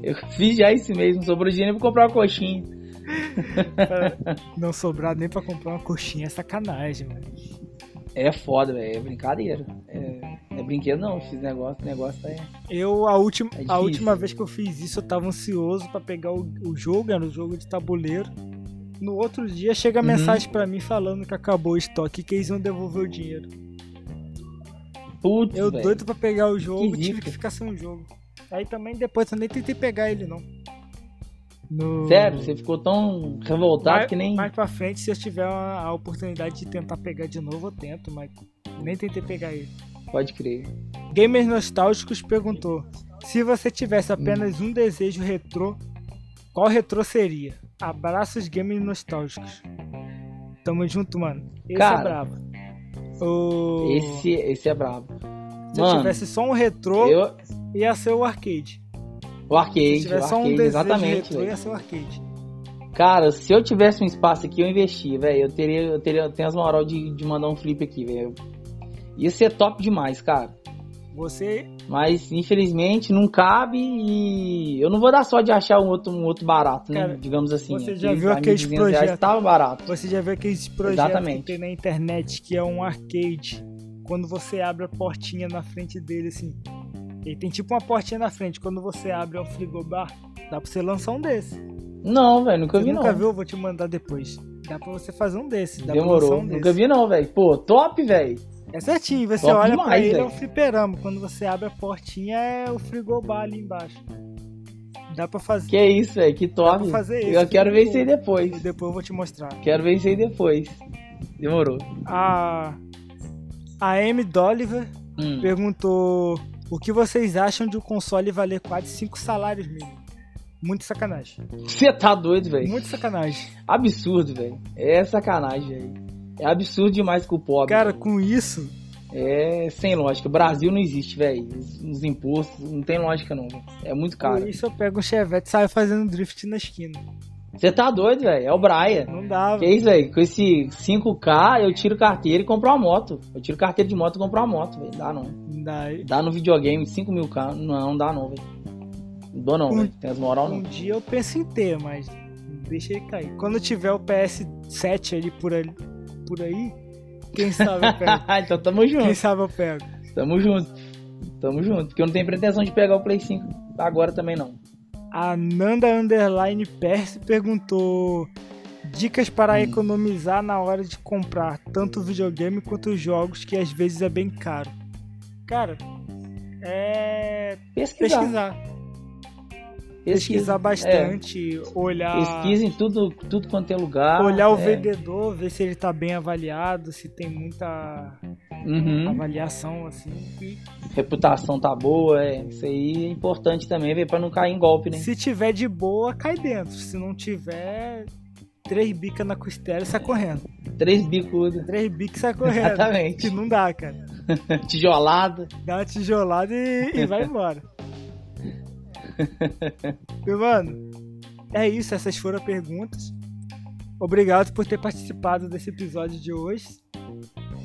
Eu fiz já esse mês, não sobrou dinheiro, vou comprar uma coxinha. Não sobrar nem pra comprar uma coxinha é sacanagem, mano. É foda, velho. É brincadeira. É, é brinquedo não, fiz negócio, negócio é. Eu, a última, É a difícil. última vez que eu fiz isso, eu tava ansioso pra pegar o, o jogo, era um jogo de tabuleiro. No outro dia chega a Uhum. mensagem pra mim falando que acabou o estoque e que eles iam devolver o dinheiro. Putz, Eu velho. doido pra pegar o jogo, Que tive zica. que ficar sem o jogo. Aí também depois eu nem tentei pegar ele não. No... Sério, você ficou tão revoltado mais, que nem. mais pra frente, se eu tiver a, a oportunidade de tentar pegar de novo, eu tento, mas nem tentei pegar ele. Pode crer. Gamers Nostálgicos perguntou: Se você tivesse apenas um desejo retrô, qual retrô seria? Abraços Gamers Nostálgicos. Tamo junto, mano. Esse Cara, é brabo. O... Esse, esse é brabo. Se eu Mano, tivesse só um retrô, eu. ia ser o arcade. O arcade, o um arcade, desejo exatamente, retrô, velho. ia ser o arcade. Cara, se eu tivesse um espaço aqui, eu investia, velho. Eu teria, eu teria, eu tenho as moral de, de mandar um flip aqui, velho. Ia ser top demais, cara. Você, Mas infelizmente não cabe e eu não vou dar só de achar um outro, um outro barato, né? Cara, Digamos assim. você Aquele já viu aqueles 1.200 reais projetos? Tava barato. você já viu aqueles projetos que Exatamente. tem na internet que é um arcade? Quando você abre a portinha na frente dele, assim. Ele tem tipo uma portinha na frente. Quando você abre é um frigobar. Dá pra você lançar um desse. Não, velho, nunca Você vi nunca não. viu? Eu vou te mandar depois. Dá pra você fazer um desse. Dá pra Demorou. um nunca desse. vi não, velho. Pô, top, velho. É certinho. Você Top olha pra demais, ele, é velho. um fliperama. Quando você abre a portinha, é o frigobar ali embaixo. Dá pra fazer. Que isso, velho, que top. pra fazer eu esse, quero ver isso aí E depois. depois eu vou te mostrar. Quero ver isso aí depois. Demorou. A, a Amy Dolliver Hum. perguntou o que vocês acham de o console valer quase 5 salários mínimos. Muito sacanagem. Você tá doido, velho. Muito sacanagem. Absurdo, velho. É sacanagem, velho. É absurdo demais com o pobre. Cara, velho. com isso, É sem lógica. O Brasil não existe, velho. Os, os impostos não tem lógica, não. velho. É muito com caro. isso eu pego um chevette e saio fazendo drift na esquina. Você tá doido, velho. É o Braia. Não dá, Que isso, velho? Com esse 5K, eu tiro carteira e compro uma moto. Eu tiro carteira de moto e compro uma moto, velho. Dá não. não dá. Dá no videogame 5 mil K. Não, não dá não, velho. Não dou não, Um- velho. Tem as moral Um não. dia eu penso em ter, mas deixa ele cair. Quando tiver o PS7 ali por, ali, por aí, quem sabe eu pego. então tamo quem junto. sabe eu pego. Tamo junto. Tamo junto. Porque eu não tenho pretensão de pegar o Play 5 agora também não. A Nanda Underline Perse perguntou dicas para Hum. economizar na hora de comprar tanto videogame quanto jogos que às vezes é bem caro. Cara, é Pesquisar. pesquisar, Pesquisa. pesquisar bastante, olhar, Pesquisa em tudo, tudo quanto é lugar. olhar o é. vendedor, ver se ele tá bem avaliado, se tem muita Uhum. avaliação assim. E Reputação tá boa, é. Isso aí é importante também, pra não cair em golpe, né? se tiver de boa, cai dentro. Se não tiver, três bicas na costela e sai correndo. Três bicudas. Três bicas e sai correndo. Exatamente. Que não dá, cara. Tijolada. Dá uma tijolada e, e vai embora. Meu mano, é isso. Essas foram as perguntas. Obrigado por ter participado desse episódio de hoje.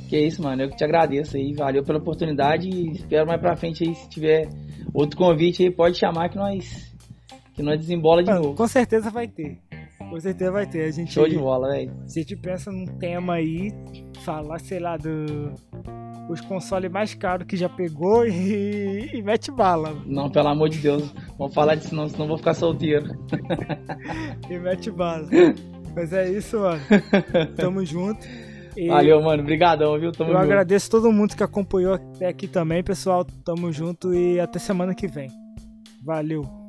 Que isso, mano. Eu que te agradeço aí. Valeu pela oportunidade e espero mais pra frente aí, se tiver outro convite aí, pode chamar que nós. Que nós desembola de Mano, novo. com certeza vai ter. Com certeza vai ter. A gente, Show de bola, velho. a gente pensa num tema aí, falar, sei lá, do. Os consoles mais caros que já pegou e, e mete bala. Não, pelo amor de Deus. Vamos falar disso não, senão vou ficar solteiro. E mete bala. Mas é isso, mano. Tamo junto. E Valeu, mano. Obrigadão, viu? Tamo eu junto. agradeço todo mundo que acompanhou até aqui também, pessoal. Tamo junto e até semana que vem. Valeu.